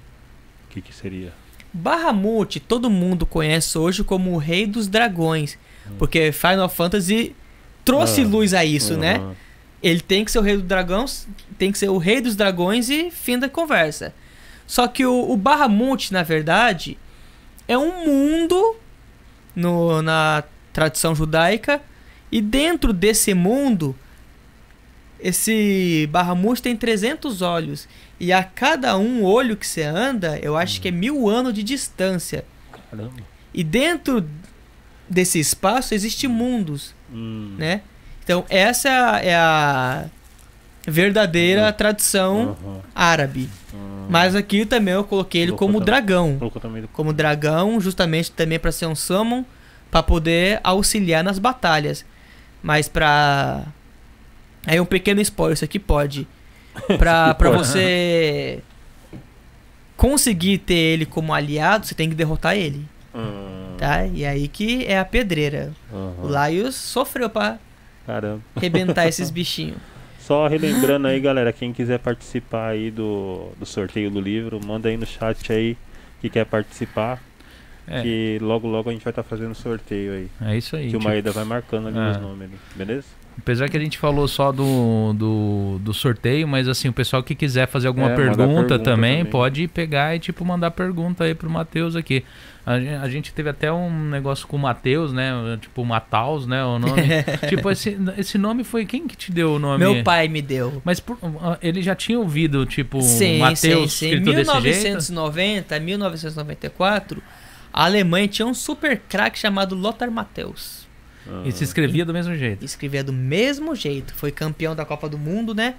O que que seria? Bahamut, todo mundo conhece hoje como o Rei dos Dragões, porque Final Fantasy trouxe Ah. luz a isso, né? Aham. Ele tem que ser o Rei dos Dragões, tem que ser o Rei dos Dragões e fim da conversa. Só que o, o Bahamut, na verdade, é um mundo no, na tradição judaica e dentro desse mundo esse Bahamut tem 300 olhos e a cada um olho que você anda, eu acho que é mil anos de distância. Caramba. E dentro desse espaço existem mundos Hum. né? Então essa é a verdadeira Uhum. tradição Aham. árabe. Hum. Mas aqui também eu coloquei ele como também. dragão, também como dragão, justamente também para ser um summon, para poder auxiliar nas batalhas. Mas pra aí um pequeno spoiler, isso aqui pode Pra pode. você conseguir ter ele como aliado, você tem que derrotar ele, Hum. tá? E aí que é a pedreira. Aham. O Laios sofreu pra Caramba. arrebentar esses bichinhos. Só relembrando aí, galera, quem quiser participar aí do, do sorteio do livro, manda aí no chat aí que quer participar, É, que logo logo a gente vai estar fazendo sorteio aí. é isso aí. que o tipo, Maeda vai marcando ali É. os nomes, beleza? Apesar que a gente falou só do, do, do sorteio, mas assim, o pessoal que quiser fazer alguma É, pergunta, pergunta também, também. pode pegar e tipo mandar pergunta aí pro Matheus aqui. A a gente teve até um negócio com o Matheus, né? Tipo, Mataus, né? O nome. tipo, esse, esse nome foi quem que te deu o nome? Meu pai me deu. Mas por- ah, ele já tinha ouvido, tipo, Sim, Matheus sim, sim. escrito desse jeito? 1990, 1994, a Alemanha tinha um super craque chamado Lothar Matthäus. Ah, E se escrevia do mesmo jeito. Escrevia do mesmo jeito. Foi campeão da Copa do Mundo, né?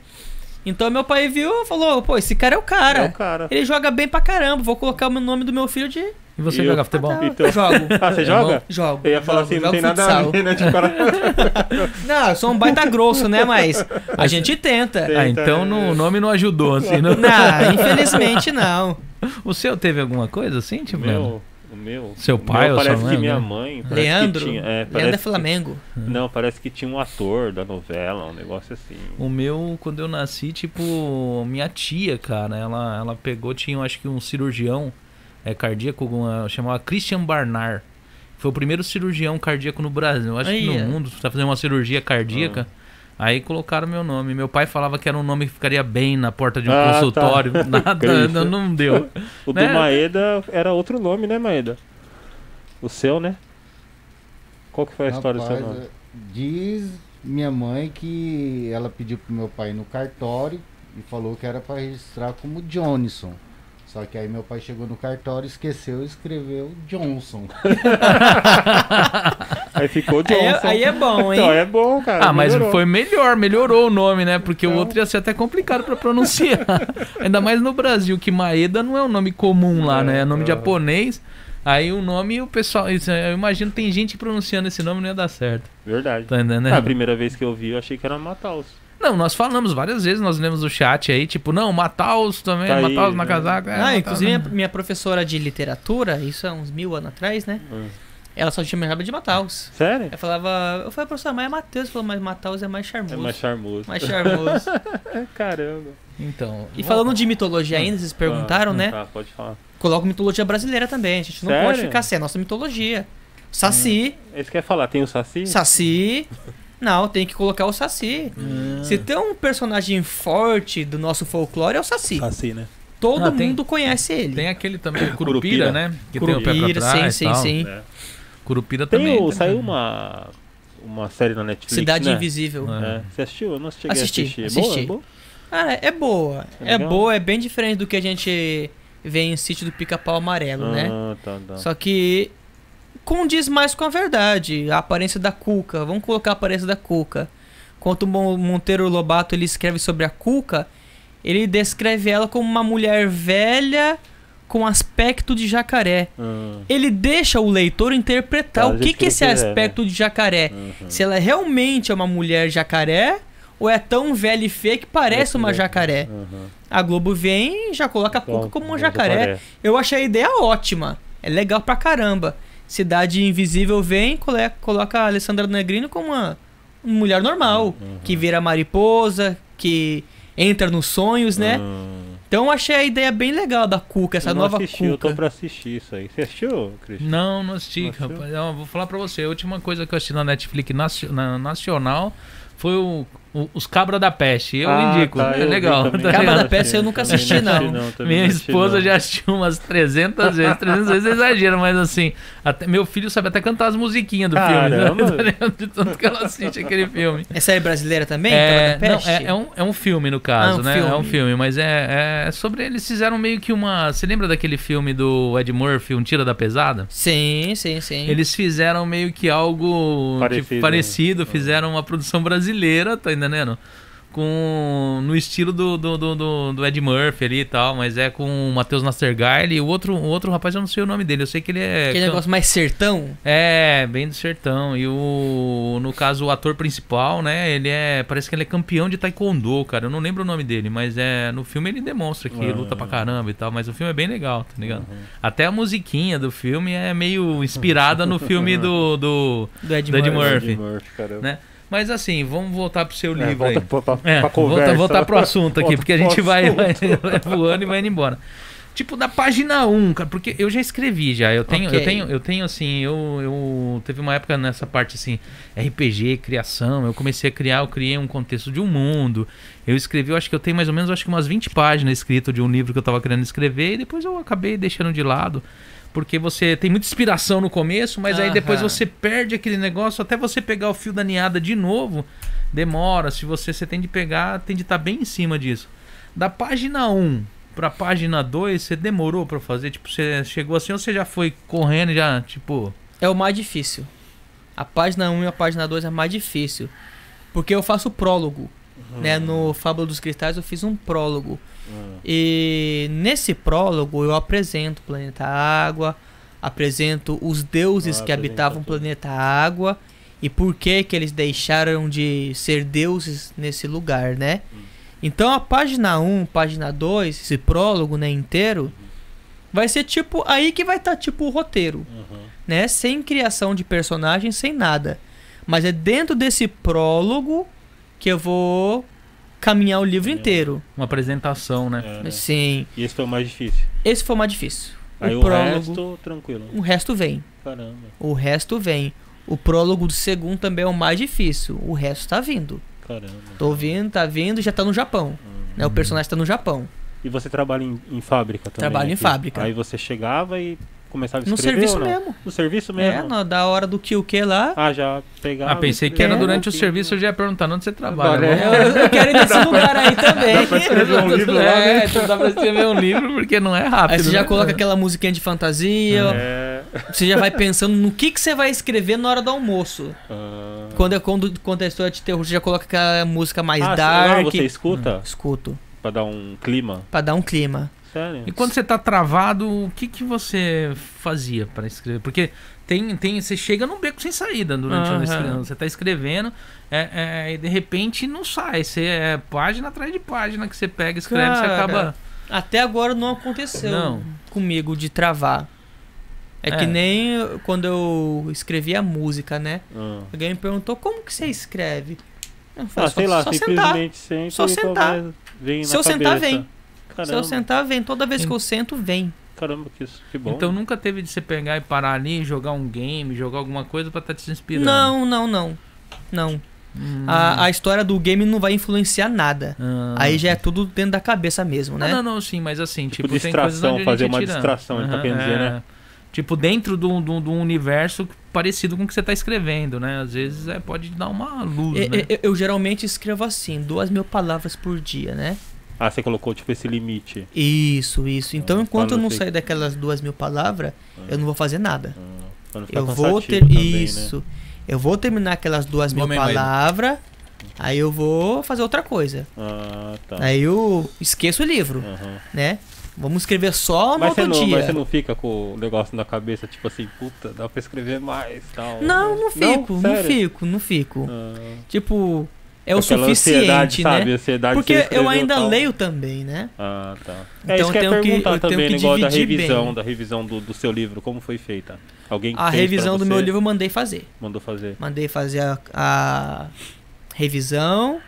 Então meu pai viu e falou: pô, esse cara é o cara. É o cara. Ele joga bem pra caramba. Vou colocar o nome do meu filho de. E você E joga eu- futebol? Ah, tá. Então- Eu jogo. Ah, você É joga? Jogo. Eu ia falar jogo, assim, não tem nada futsal. a ver, né? De cara... Não, eu sou um baita grosso, né? Mas a gente tenta. Tem. Ah, então no, o nome não ajudou, assim. Não... Não, infelizmente não. O seu teve alguma coisa assim, tipo? Meu, o meu. Seu o pai meu ou sua parece mãe, que minha né? mãe. Leandro. Que tinha, é, Leandro é Flamengo. que- não, parece que tinha um ator da novela, um negócio assim. O meu, quando eu nasci, tipo, minha tia, cara, ela, ela pegou, tinha, acho que um cirurgião é, cardíaco, uma, chamava Christian Barnard. Foi o primeiro cirurgião cardíaco no Brasil, eu acho que Aí, é. no mundo, pra fazer uma cirurgia cardíaca. Aí colocaram meu nome. Meu pai falava que era um nome que ficaria bem na porta de um Ah, tá. consultório. Nada, Cristo. não, não deu. O do Né? Maeda era outro nome, né, Maeda? O seu, né? Qual que foi a história do seu Rapaz, nome? é, Diz minha mãe que ela pediu pro meu pai ir no cartório e falou que era para registrar como Johnson. Só que aí meu pai chegou no cartório, esqueceu e escreveu Johnson. Aí ficou Aí é, Johnson. aí é bom, hein? Então, é bom, cara. Ah, mas melhorou. foi melhor, melhorou o nome, né? Porque o Então. outro ia ser até complicado pra pronunciar. Ainda mais no Brasil, que Maeda não é um nome comum lá, É, né? É nome é. japonês. Aí o nome, o pessoal. Eu imagino que tem gente pronunciando esse nome e não ia dar certo. Verdade. Tá entendendo? Ah, a primeira vez que eu vi, eu achei que era Mataus. Não, nós falamos várias vezes, nós lemos o chat aí, tipo, não, Mataus também, Tá aí, Mataus na né? casaca. é, Ah, inclusive minha, minha professora de literatura, isso há uns mil anos atrás, né? Hum. Ela só tinha chamava de Mataus. Sério? Eu falava, eu falei, professora, mas é Matheus. Falou, mas Mataus é mais charmoso. É mais charmoso. mais charmoso. Caramba. Então. E falando de mitologia ainda, vocês perguntaram, Ah, né? Tá, pode falar. Coloco mitologia brasileira também. A gente não Sério? pode ficar sem a nossa mitologia. Saci. Esse quer falar, tem o Saci? Saci. Não, tem que colocar o Saci. Se tem um personagem forte do nosso folclore, é o Saci. Assim, né? Todo Ah, tem- mundo conhece ele. Tem aquele também, o Curupira, Curupira. né? Que tem o pé Curupira, pra trás sim, sim, sim. É. Curupira Tem também. o, tem- saiu uma, uma série na Netflix, Cidade né? Invisível. É. É. Você assistiu? Eu não cheguei Assisti, a assistir. É assisti. boa? É boa? Cara, é boa. É É, boa, é bem diferente do que a gente vê em Sítio do Pica-Pau Amarelo, né? Ah, tá, tá. Só que condiz mais com a verdade, a aparência da Cuca. Vamos colocar a aparência da Cuca. Quando o Mon- Monteiro Lobato ele escreve sobre a Cuca, ele descreve ela como uma mulher velha com aspecto de jacaré. Ah, Ele deixa o leitor interpretar o que, que que esse quiser, né? aspecto de jacaré. uhum. Se ela realmente é uma mulher jacaré ou é tão velha e feia que parece uma um jacaré. Uhum. A Globo vem e já coloca a Cuca como um um jacaré. Eu achei a ideia ótima. É legal pra caramba. Cidade Invisível vem e coloca a Alessandra Negrino como uma, uma mulher normal. Uhum. Que vira mariposa, que entra nos sonhos, né? Hum. Então eu achei a ideia bem legal da Cuca, essa Eu não nova assisti, eu tô Cuca. pra assistir isso aí. Você assistiu, Cristian? Não, não assisti, Não rapaz. Eu vou falar pra você. A última coisa que eu assisti na Netflix nacio- na- nacional foi o, o- Os Cabra da Peste. Eu Ah, indico. tá, é eu legal. também. tá Cabra da Peste eu nunca assisti, não. Minha não assisti, esposa não. já assistiu umas 300 vezes. 300 vezes é exagero, mas assim, até, meu filho sabe até cantar as musiquinhas do Caramba. filme. tá ligado? De tanto que ela assiste aquele filme. Essa é brasileira também? É, Cabra da não, Peste? é, é um, é um filme, no caso, Ah, um né? É um filme. filme, mas é, é sobre. Eles fizeram meio que uma. Você lembra daquele filme do Ed Murphy, Um Tira da Pesada? Sim, sim, sim. Eles fizeram meio que algo Parecido, tipo, parecido, né? fizeram uma produção brasileira, tá entendendo? Com. no estilo do, do, do, do- do Ed Murphy ali e tal, mas é com o Matheus Nastergaile e o outro, o outro rapaz, eu não sei o nome dele, eu sei que ele é. Aquele can- negócio mais sertão. É, bem do sertão. E o. No caso, o ator principal, né? Ele é. Parece que ele é campeão de taekwondo, cara. Eu não lembro o nome dele, mas é. No filme ele demonstra que Ah. luta pra caramba e tal. Mas o filme é bem legal, tá ligado? Uhum. Até a musiquinha do filme é meio inspirada no filme do. do... Do Ed Do Ed Murphy. Murphy. Ed Murphy, caramba. Né? Mas assim, vamos voltar pro seu É, livro volta aí. pra, pra, É, pra volta, conversa. voltar pro assunto aqui, Volta porque a gente vai, vai, voando e vai indo embora. Tipo, da página 1, cara, porque eu já escrevi já. Eu tenho, eu Ok. tenho, eu tenho assim, eu, eu teve uma época nessa parte assim, RPG, criação, eu comecei a criar, eu criei um contexto de um mundo. Eu escrevi, eu acho que eu tenho mais ou menos acho que umas 20 páginas escritas de um livro que eu tava querendo escrever e depois eu acabei deixando de lado. Porque você tem muita inspiração no começo, mas aí depois você perde aquele negócio, até você pegar o fio da ninhada de novo, demora. Se você, você tem de pegar, tem de estar bem em cima disso. Da página 1 pra página 2, você demorou pra fazer? Tipo, você chegou assim ou você já foi correndo já, tipo. É o mais difícil. A página 1 e a página 2 é mais difícil. Porque eu faço prólogo. Né? No Fábula dos Cristais eu fiz um prólogo. Hum. E nesse prólogo eu apresento o planeta Água, apresento os deuses Ah, que habitavam o planeta Água e por que que eles deixaram de ser deuses nesse lugar, né? Hum. Então a página 1, página 2, esse prólogo, né, inteiro, vai ser tipo aí que vai estar tipo o roteiro, Uhum. né? Sem criação de personagem, sem nada. Mas é dentro desse prólogo que eu vou caminhar o livro É. inteiro. Uma apresentação, né? É, né? Sim. E esse foi o mais difícil. Esse foi o mais difícil. Aí o, o prólogo, resto, tranquilo. o resto vem. Caramba. O resto vem. O prólogo do segundo também é o mais difícil. O resto tá vindo. Caramba. Tô vindo, tá vindo, já tá no Japão. Hum. Né? O personagem tá no Japão. E você trabalha em, em fábrica também? Trabalho em aqui? fábrica. Aí você chegava e começava a No escrever serviço ou não? mesmo. No serviço É, mesmo? na, da hora do que o que lá. Ah, já pegava. Ah, pensei que era É, durante o um serviço, eu já ia perguntar onde você trabalha. É. Eu, eu quero ir nesse lugar aí também. pra escrever um livro lá, né? É, então dá pra escrever um livro porque não é rápido. Aí você já né? coloca aquela musiquinha de fantasia, É. você já vai pensando no que, que você vai escrever na hora do almoço. ah. Quando é quando conta a história de terror, você já coloca aquela música mais ah, dark. você escuta? Escuto, Pra dar um clima? pra dar um clima. Sério? E quando você tá travado, o que que você fazia pra escrever? Porque tem, tem, você chega num beco sem saída durante a escrevendo. Você tá escrevendo é, é, e de repente não sai. Você é página atrás de página que você pega, escreve, você Cara, acaba. Até agora não aconteceu Não. comigo de travar. É, É. que nem quando eu escrevi a música, né? Ah. Alguém me perguntou como que você escreve. Eu Ah, falei, sei só, lá, só sentar. simplesmente senta Só sentar. Vem Se na eu sentar, cabeça. Vem. Se Caramba, eu sentar, vem. Toda vez que eu sento, vem. caramba, que, que bom. Então nunca teve de você pegar e parar ali, jogar um game, jogar alguma coisa pra estar te inspirando. Não, não, não. Não. Hum. A, a história do game não vai influenciar nada. Ah. Aí já é tudo dentro da cabeça mesmo, né? Não, não, não, sim, mas assim, tipo, tem distração, coisas onde a fazer gente uma distração, ele tá querendo dizer, né? Tipo, dentro de um, de um- de um universo parecido com o que você tá escrevendo, né? Às vezes é, pode dar uma luz, Eu, né? eu- eu geralmente escrevo assim, duas mil palavras por dia, né? Ah, você colocou tipo esse limite. Isso, isso. Então, Ah, enquanto eu não sair daquelas duas mil palavras, eu não vou fazer nada. Ah, pra não ficar Eu vou ter. também, né? Isso. Eu vou terminar aquelas duas mil palavras, aí eu vou fazer outra coisa. Ah, tá. Aí eu esqueço o livro, Aham. né? Vamos escrever só no Mas outro não, dia. mas você não fica com o negócio na cabeça, tipo assim, puta, dá pra escrever mais tal. Não, não fico, não, Sério? fico, não fico. Ah, Tipo, é o aquela ansiedade, suficiente, sabe? né? Ansiedade de Porque eu ainda tal. leio também, né? Ah, tá. Então é isso que eu tenho que- perguntar eu tenho também, que negócio da revisão, bem. da revisão do, do seu livro, como foi feita? Alguém A fez revisão do meu livro eu mandei fazer. Mandou fazer. Mandei fazer a, a revisão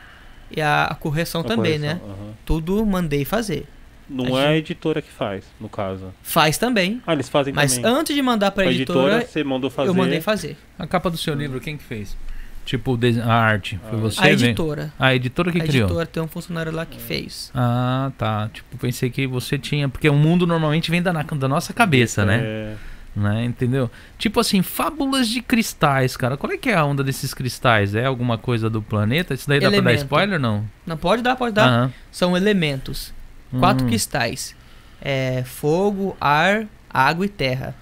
e a, a correção A também, correção, né? Tudo mandei fazer. Não A é a editora que faz, no caso. Faz também. Ah, eles fazem Mas também. antes de mandar pra a editora, editora, você mandou fazer. eu mandei fazer. A capa do seu livro, quem que fez? Tipo, a arte. Foi Ah. você? a vem? editora. A editora que a criou. editora tem um funcionário lá que fez. Ah, tá. Tipo, pensei que você tinha. Porque o mundo normalmente vem da, da nossa cabeça, né? É, né? Entendeu? Tipo assim, fábulas de cristais, cara. Qual é que é a onda desses cristais? É alguma coisa do planeta? Isso daí dá pra dar spoiler não? Não pode dar, pode dar. Aham. São elementos. Quatro Hum, cristais. É fogo, ar, água e terra.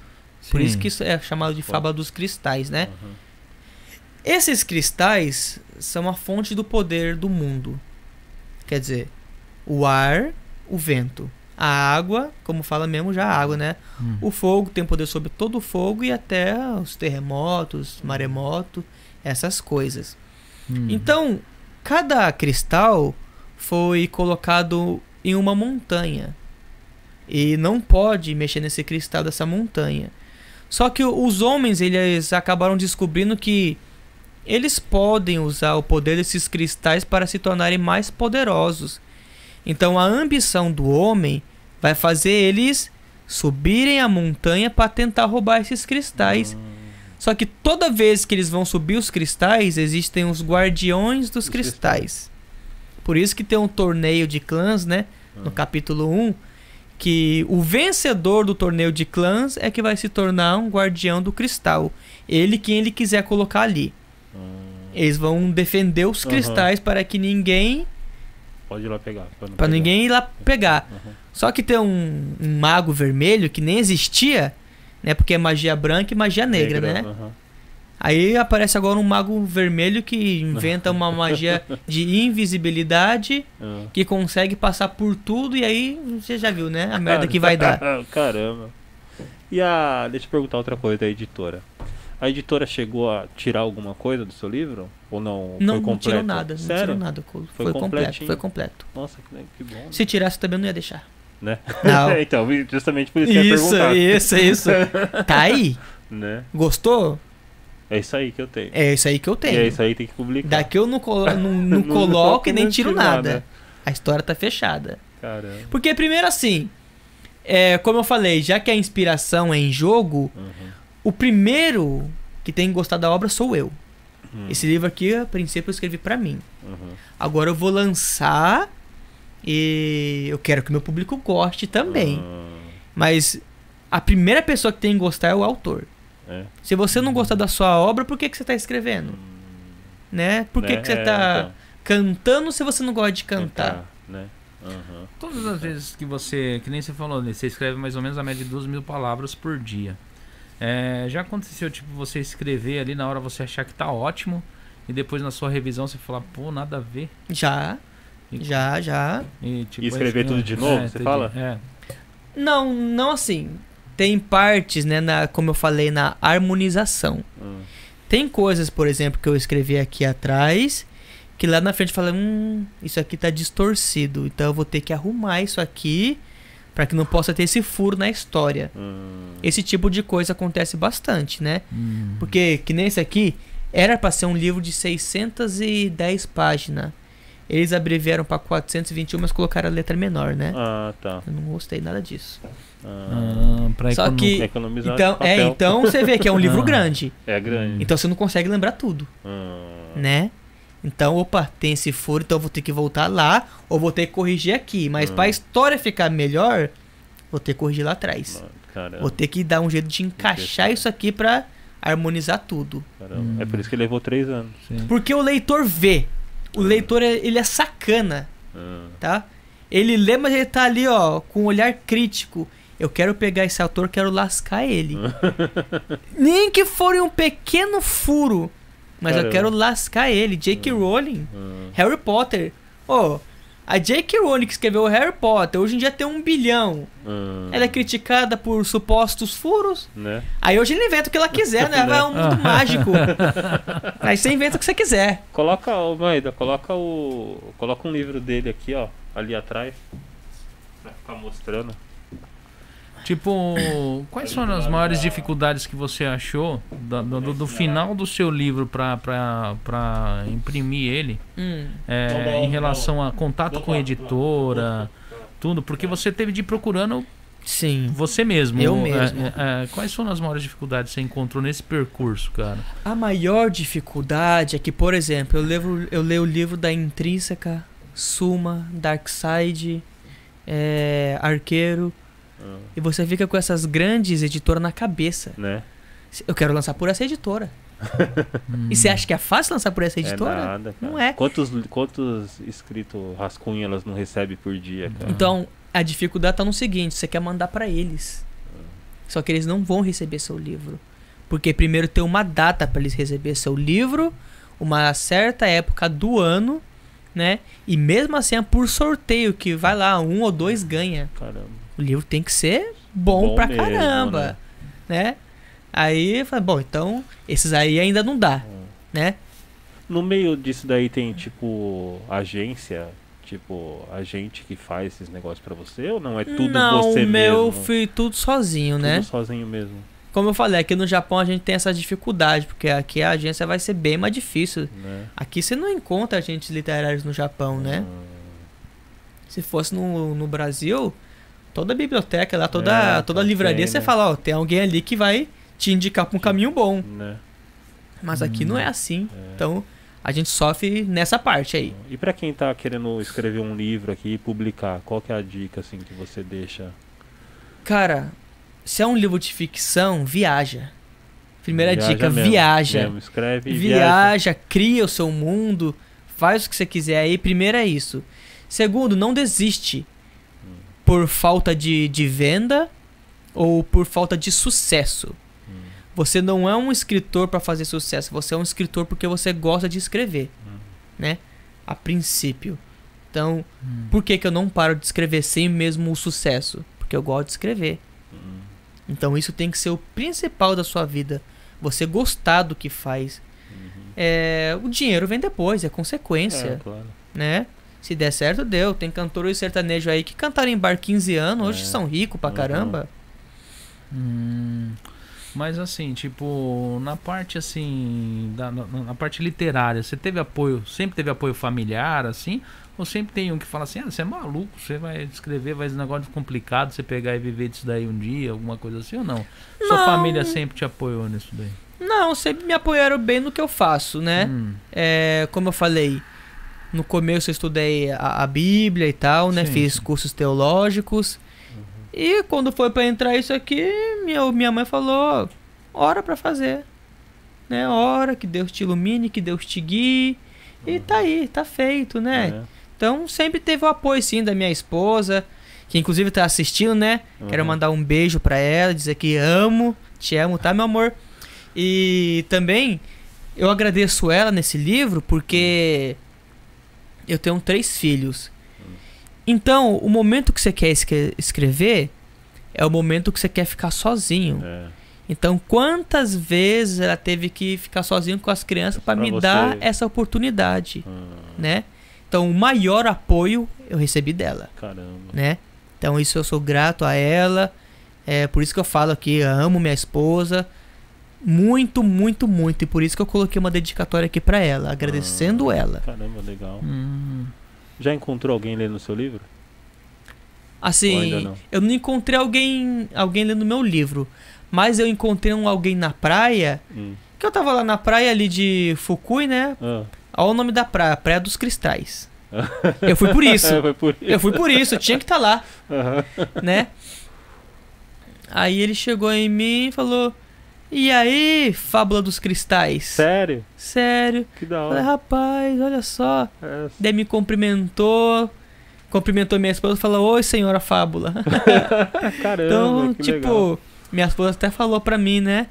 Por sim. isso que isso é chamado de fábula dos cristais, né? aham. Esses cristais são a fonte do poder do mundo. Quer dizer, o ar, o vento. A água, como fala mesmo já a água, né? Hum. O fogo tem poder sobre todo o fogo e até os terremotos, maremoto, essas coisas. Hum. Então, cada cristal foi colocado em uma montanha. E não pode mexer nesse cristal dessa montanha. Só que os homens, eles acabaram descobrindo que eles podem usar o poder desses cristais para se tornarem mais poderosos. Então a ambição do homem vai fazer eles subirem a montanha para tentar roubar esses cristais. Só que toda vez que eles vão subir os cristais, existem os guardiões dos Os cristais. Por isso que tem um torneio de clãs, né? No Ah. capítulo 1, que o vencedor do torneio de clãs é que vai se tornar um guardião do cristal. Ele quem ele quiser colocar ali. Eles vão defender os cristais para que ninguém, pode ir lá pegar. Para ninguém ir lá pegar. Aham. Só que tem um, um mago vermelho que nem existia, né? Porque é magia branca e magia negra, né? aham. Aí aparece agora um mago vermelho que inventa uma magia de invisibilidade Ah. que consegue passar por tudo e aí você já viu, né? A merda que vai dar. Caramba. E a. Deixa eu perguntar outra coisa da editora. A editora chegou a tirar alguma coisa do seu livro? Ou não? Não, foi não completo? tirou nada, não Sério? tirou nada. Foi Foi, completo, foi completo. Nossa, que, que bom. né? Se tirasse também não ia deixar. Né? Não. então, justamente por isso que eu ia Isso, perguntar. isso, isso. Tá aí? Né? Gostou? É isso aí que eu tenho. É isso aí que eu E é tenho. isso aí tem que publicar. Daqui eu não, colo não, não Não coloco e nem não tiro tiro nada. nada. A história tá fechada. Caramba. Porque primeiro assim, é, como eu falei, já que a inspiração é em jogo, Uhum. O primeiro que tem que gostar da obra sou eu. Hum. Esse livro aqui, a princípio, eu escrevi pra mim. Uhum. Agora eu vou lançar e eu quero que meu público goste também. Ah, Mas a primeira pessoa que tem que gostar é o autor. É. Se você não gostar da sua obra, por que, que você tá escrevendo? Né? Por que, Né? que você É, tá então, cantando se você não gosta de cantar? né? Aham. Todas as vezes que você, que nem você falou, né, você escreve mais ou menos a média de 2 mil palavras por dia. É, já aconteceu, tipo, você escrever ali na hora você achar que tá ótimo e depois na sua revisão você falar, pô, nada a ver. Já, E, já, já. E, tipo, E escrever é, tudo de novo, você entendi. fala? É. Não, não assim. Tem partes, né, na, como eu falei, na harmonização. Hum. Tem coisas, por exemplo, que eu escrevi aqui atrás, que lá na frente fala, hum, isso aqui tá distorcido, então eu vou ter que arrumar isso aqui para que não possa ter esse furo na história. Hum. Esse tipo de coisa acontece bastante, né? Hum. Porque que nem esse aqui era para ser um livro de 610 páginas. Eles abreviaram para 421, mas colocaram a letra menor, né? Ah, tá. Eu não gostei nada disso. Ah, pra Só que- economizar Então, é, então você vê que é um livro Ah. grande. É grande. Então você não consegue lembrar tudo, Ah, né? Então, opa, tem esse furo, então eu vou ter que voltar lá ou vou ter que corrigir aqui. Mas Hum. pra história ficar melhor, vou ter que corrigir lá atrás. mano, Caramba. Vou ter que dar um jeito de encaixar isso aqui pra harmonizar tudo. caramba. Hum. É por isso que levou três anos. Sim. Porque o leitor vê. O Hum. leitor, é- ele é sacana, Ah, tá? Ele lê, mas ele tá ali, ó, com um olhar crítico. Eu quero pegar esse autor, quero lascar ele. Nem que for um pequeno furo, mas eu Caramba. quero lascar ele. J.K. Rowling, ah, Harry Potter. Ô, a J.K. Rowling que escreveu Harry Potter, hoje em dia tem um bilhão. ah, Ela é criticada por supostos furos. Né? Aí hoje ela inventa o que ela quiser, né? Ela é um mundo mágico. Aí você inventa o que você quiser. Coloca, ô Maida, coloca o. Coloca um livro dele aqui, ó. Ali atrás. Pra ficar mostrando. Tipo, quais foram as maiores dificuldades que você achou do, do- do final do seu livro pra imprimir ele Hum. é, em relação a contato com editora, tudo? Porque você teve de ir procurando Sim. você mesmo. Eu É, mesmo. é, é, quais foram as maiores dificuldades que você encontrou nesse percurso, cara? A maior dificuldade é que, por exemplo, eu leio, eu leio o livro da Intrínseca, Suma, Darkseid, é, Arqueiro, Ah, e você fica com essas grandes editoras na cabeça. né? Eu quero lançar por essa editora. E você acha que é fácil lançar por essa editora? É nada, cara. Não é. Quantos, quantos escritos rascunho elas não recebem por dia, cara? Então, a dificuldade tá no seguinte, você quer mandar pra eles. Só que eles não vão receber seu livro. Porque primeiro tem uma data pra eles receber seu livro, uma certa época do ano, né? E mesmo assim é por sorteio que vai lá, um ou dois ganha. Caramba. O livro tem que ser bom, Bom pra mesmo, caramba, né? Aí, fala, bom, então esses aí ainda não dá, né? No meio disso daí tem, tipo, agência, tipo, agente que faz esses negócios pra você ou não? É tudo não, você meu mesmo? fui tudo sozinho, Tudo né? sozinho mesmo, Como eu falei, aqui no Japão a gente tem essa dificuldade, porque aqui a agência vai ser bem mais difícil. né? Aqui você não encontra agentes literários no Japão, né? Ah, Se fosse no, no Brasil, toda biblioteca lá, toda, É, toda tem, livraria, você né? fala, ó, tem alguém ali que vai te indicar pra um caminho bom. né? Mas aqui não é assim. É. Então, a gente sofre nessa parte aí. E pra quem tá querendo escrever um livro aqui e publicar, qual que é a dica assim que você deixa? Cara, se é um livro de ficção, viaja. Primeira Viaja dica, mesmo, viaja. mesmo, escreve e viaja. Viaja, cria o seu mundo, faz o que você quiser aí. Primeiro é isso. Segundo, não desiste. Por falta de, de venda ou por falta de sucesso. Hum. Você não é um escritor para fazer sucesso, você é um escritor porque você gosta de escrever, Hum. né? A princípio. Então, Hum. por que, que eu não paro de escrever sem mesmo o sucesso? Porque eu gosto de escrever. Hum. Então isso tem que ser o principal da sua vida. Você gostar do que faz. Uhum. É, o dinheiro vem depois, é consequência, É, claro. né? Se der certo, deu. Tem cantores sertanejo aí que cantaram em bar 15 anos, hoje É. são ricos pra Uhum. caramba. Hum, mas assim, tipo, na parte assim, da, na, na parte literária, você teve apoio, sempre teve apoio familiar, assim? Ou sempre tem um que fala assim, ah, você é maluco, você vai escrever, vai esse negócio complicado, você pegar e viver disso daí um dia, alguma coisa assim ou não? Sua Não. família sempre te apoiou nisso daí? Não, sempre me apoiaram bem no que eu faço, né? Hum, É, como eu falei, no começo eu estudei a, a Bíblia e tal, né? Sim, Fiz cursos teológicos. E quando foi pra entrar isso aqui, minha, minha mãe falou: ora pra fazer. Né? Ora, que Deus te ilumine, que Deus te guie. E tá aí, tá feito, né? É. Então sempre teve o apoio sim da minha esposa, que inclusive tá assistindo, né? Quero Uhum. mandar um beijo pra ela, dizer que amo, te amo, tá, meu amor? E também eu agradeço ela nesse livro porque eu tenho três filhos. Então, o momento que você quer escre- escrever é o momento que você quer ficar sozinho. É. Então, quantas vezes ela teve que ficar sozinho com as crianças para me você. dar essa oportunidade, Ah, né? Então, o maior apoio eu recebi dela, caramba. né? Então, isso eu sou grato a ela. É por isso que eu falo aqui, amo minha esposa muito, muito, muito, e por isso que eu coloquei uma dedicatória aqui para ela, agradecendo Ah, ela. Caramba, legal. Hum. Já encontrou alguém lendo o seu livro? Assim, não? eu não encontrei alguém, alguém lendo meu livro, mas eu encontrei um alguém na praia, Hum. que eu tava lá na praia ali de Fukui, né? Ah. Olha o nome da praia, Praia dos Cristais. Eu fui por isso. É, por isso. Eu fui por isso, eu tinha que estar lá, Aham. né? Aí ele chegou em mim e falou: E aí, Fábula dos Cristais? Sério? Sério? Que da Falei, hora. rapaz, olha só. É, Daí me cumprimentou, cumprimentou minha esposa e falou: Oi, senhora Fábula. Caramba, então, que tipo, legal. minha esposa até falou pra mim, né?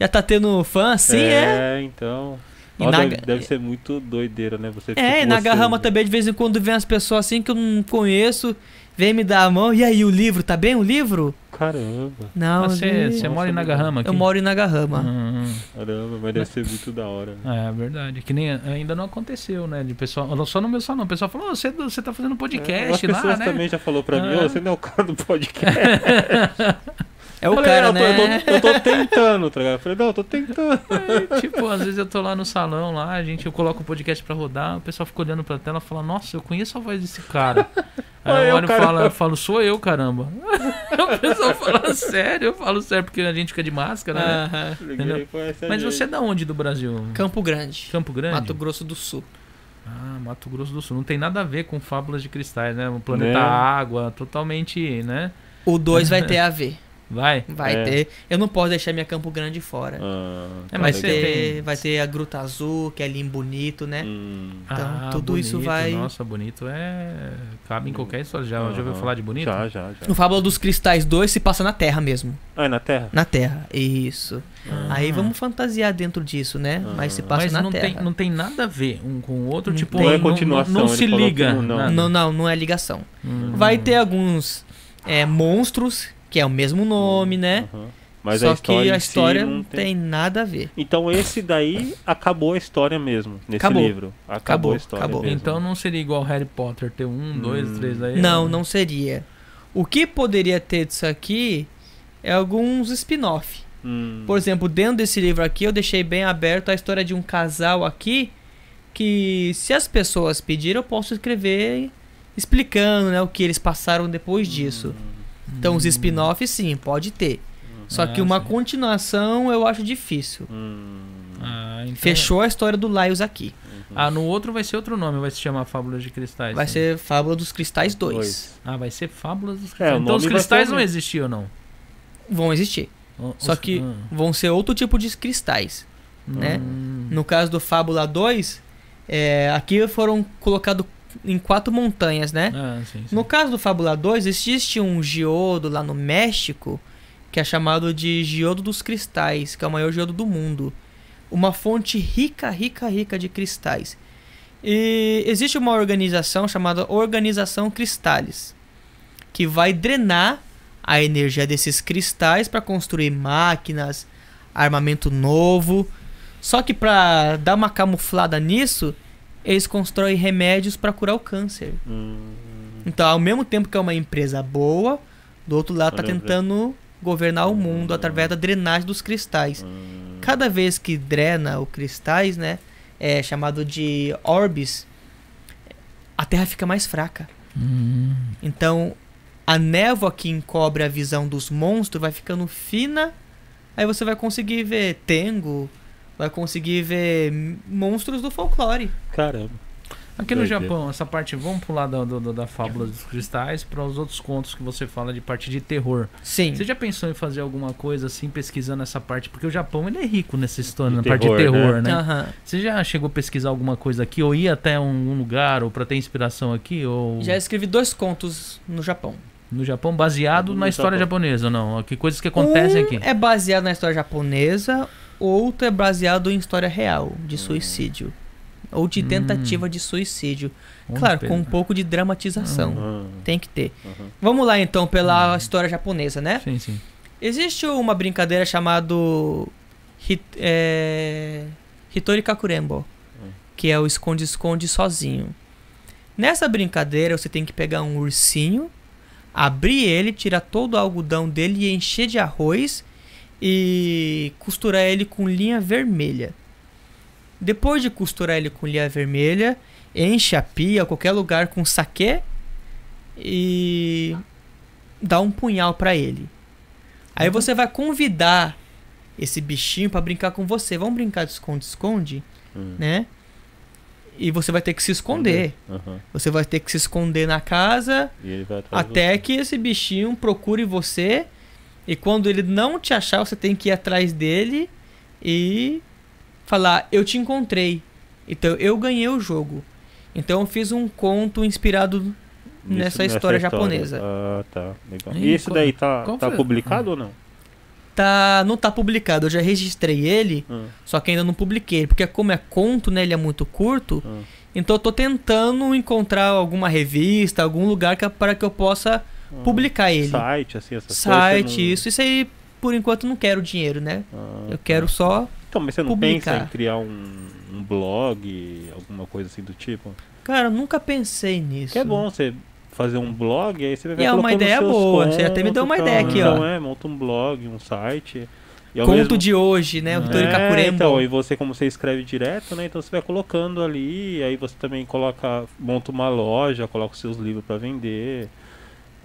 Já tá tendo fã assim, é? É, então. Ó, na- deve, deve ser muito doideira, né? Você, É, tipo, e na você- Garrama também, de vez em quando, vem as pessoas assim que eu não conheço, vem me dar a mão. E aí, o livro, tá bem o livro? Caramba, Não, Você, gente, você mora em legal. Nagarrama aqui? eu moro em Nagarrama. Hum. caramba, mas deve ser muito da hora. né? É verdade. Que nem ainda não aconteceu, né? De pessoal. não Só no meu salão. O pessoal falou: "Ô, você, você tá fazendo É, podcast As lá, pessoas né? também já falou pra mim, Ah. ô, você não é o cara do podcast. É o Falei, cara, eu tô, né? Eu tô, eu tô tentando, tá ligado? Eu falei, não, eu tô tentando. Aí, tipo, às vezes eu tô lá no salão, lá, a gente, eu coloco o podcast pra rodar, o pessoal fica olhando pra tela e fala, nossa, eu conheço a voz desse cara. Aí eu eu, olho e falo, eu falo, sou eu, caramba. o pessoal fala sério, eu falo sério, porque a gente fica de máscara, né? Liguei, Mas você é da onde do Brasil? Campo Grande, Campo Grande? Mato Grosso do Sul. Ah, Mato Grosso do Sul. Não tem nada a ver com fábulas de cristais, né? O planeta Né? Água, totalmente, né? O 2 vai ter a ver. Vai. Vai É. ter. Eu não posso deixar minha Campo Grande fora. Ah, É, tá vai, mas legal. ter, vai ter a Gruta Azul, que é lindo bonito, né? Hum, Então, Ah, tudo isso bonito, vai- Nossa, bonito é. Cabe em qualquer história. Já, já ouviu falar de bonito? Já, já, já. O Fábula dos Cristais 2 se passa na Terra mesmo. Ah, é na Terra? Na Terra, isso. Ah. Aí vamos fantasiar dentro disso, né? Ah. Mas se passa Mas na não Terra. tem, não tem nada a ver um com o outro, Não tipo, tem. Não é não, continuação, não ele se liga. não- não. Não, não, não é ligação. Hum. Vai ter alguns é, monstros, que é o mesmo nome, né? Aham. Mas Só a história que a em si história não não tem nada a ver. Então esse daí acabou a história mesmo, nesse Acabou. livro. Acabou, Acabou, a história acabou. mesmo. Então não seria igual Harry Potter, ter um, dois, Hum. três aí. Não, né? não seria. O que poderia ter disso aqui é alguns spin-off. Hum, Por exemplo, dentro desse livro aqui, eu deixei bem aberto a história de um casal aqui que, se as pessoas pedirem, eu posso escrever explicando né, o que eles passaram depois disso. Então, os spin-offs, sim, pode ter. Só que Ah, uma continuação eu acho difícil. hum, Ah, então- Fechou a história do Laios aqui. Ah, no outro vai ser outro nome, vai se chamar Fábulas de Cristais. Vai né? ser Fábula dos Cristais 2. Dois. Ah, vai ser Fábulas dos É, Cristais. o então os nome vai cristais ser o não mesmo. existiam, não. Vão existir. O- Só os- que ah. vão ser outro tipo de cristais. né? Hum. No caso do Fábula 2, é, aqui foram colocados em quatro montanhas, né? Ah, sim, sim. No caso do Fábula 2, existe um geodo lá no México que é chamado de Geodo dos Cristais, que é o maior geodo do mundo. Uma fonte rica, rica, rica de cristais. E existe uma organização chamada Organização Cristales, que vai drenar a energia desses cristais para construir máquinas, armamento novo. Só que para dar uma camuflada nisso, eles constroem remédios para curar o câncer. hum, Então, ao mesmo tempo que é uma empresa boa, do outro lado tá Olha, tentando governar o mundo através da drenagem dos cristais. hum. Cada vez que drena os cristais, né, é chamado de orbes, a Terra fica mais fraca. Hum. Então, a névoa que encobre a visão dos monstros vai ficando fina. Aí você vai conseguir ver Tengo, vai conseguir ver monstros do folclore. Caramba. Aqui no. Japão, essa parte, vamos pular da, do- da fábula dos cristais para os outros contos que você fala de parte de terror. Sim. Você já pensou em fazer alguma coisa assim, pesquisando essa parte? Porque o Japão ele é rico nessa história, De na parte de terror, terror, né? Aham. Você já chegou a pesquisar alguma coisa aqui? Ou ir até um, um lugar, ou para ter inspiração aqui? Ou Já escrevi dois contos no Japão. no Japão, baseado No na história Japão. japonesa, ou não? Que coisas que acontecem um aqui. é baseado na história japonesa, outro é baseado em história real, de suicídio. Ou de Hum. tentativa de suicídio. Claro, Pedro? com um pouco de dramatização. Ah, Tem que ter. aham. Vamos lá então pela história japonesa, né? Sim, sim. Existe uma brincadeira chamada Hit, é, Hitori Kakurembo, Hum. que é o esconde-esconde sozinho. Nessa brincadeira você tem que pegar um ursinho, abrir ele, tirar todo o algodão dele e encher de arroz e costurar ele com linha vermelha. Depois de costurar ele com linha vermelha, enche a pia, qualquer lugar com saquê e dá um punhal pra ele. Aí você vai convidar esse bichinho pra brincar com você. Vamos brincar de esconde-esconde, Hum. né? E você vai ter que se esconder. Aham. Você vai ter que se esconder na casa até que esse bichinho procure você. E quando ele não te achar, você tem que ir atrás dele e falar: Eu te encontrei. Então eu ganhei o jogo. Então eu fiz um conto inspirado Nisso- nessa história japonesa. Ah, tá. Legal. E E esse qual- daí tá, tá foi? publicado ou não? Tá, não tá publicado. Eu já registrei ele, Ah, só que ainda não publiquei. Porque como é conto, né? Ele é muito curto. ah. Então eu tô tentando encontrar alguma revista, algum lugar que, para que eu possa publicar ele. Site, assim, essas Site, coisas. não- isso. Isso aí, por enquanto, não quero dinheiro, né? Ah, Eu quero só. Então, mas você não publicar. pensa em criar um, um blog, alguma coisa assim do tipo? Cara, eu nunca pensei nisso. Que é bom você fazer um blog, aí você vai E é uma ideia boa, você até me contos deu uma ideia aqui, então, ó. é, monta um blog, um site. Conto mesmo... de hoje, né? O Vitor é, Kakurembo. então, e você, como você escreve direto, né? Então você vai colocando ali, aí você também coloca, monta uma loja, coloca os seus livros pra vender.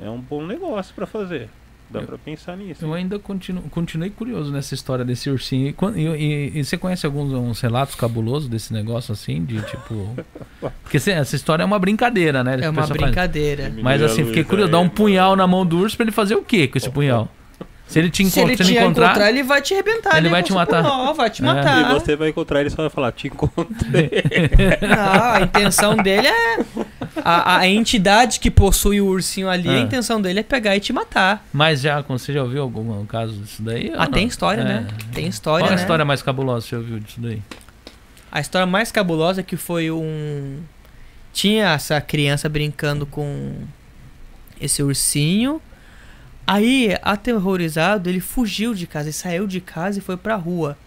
É um bom negócio pra fazer. Dá pra pensar nisso. Eu ainda continuo, continuei curioso nessa história desse ursinho. E, e- e- e você conhece alguns uns relatos cabulosos desse negócio assim? De tipo. Porque cê- essa história é uma brincadeira, né? É uma pessoal faz. brincadeira. Mas assim, fiquei curioso. Dá um punhal na mão do urso pra ele fazer o quê com esse punhal? Se ele te Se ele te se ele encontrar... encontrar. ele vai te arrebentar. Ele né, vai te seu matar. punhal, vai te É. matar. E você vai encontrar ele e só vai falar, te encontrei. Não, a intenção dele é. A, a entidade que possui o ursinho ali, a Ah. intenção dele é pegar e te matar. Mas já, você já ouviu algum caso disso daí? Ah, não? tem história, É. né? Tem história, Qual a né? história mais cabulosa que você ouviu disso daí? A história mais cabulosa é que foi um. Tinha essa criança brincando com esse ursinho. Aí, aterrorizado, ele fugiu de casa, ele saiu de casa e foi pra rua.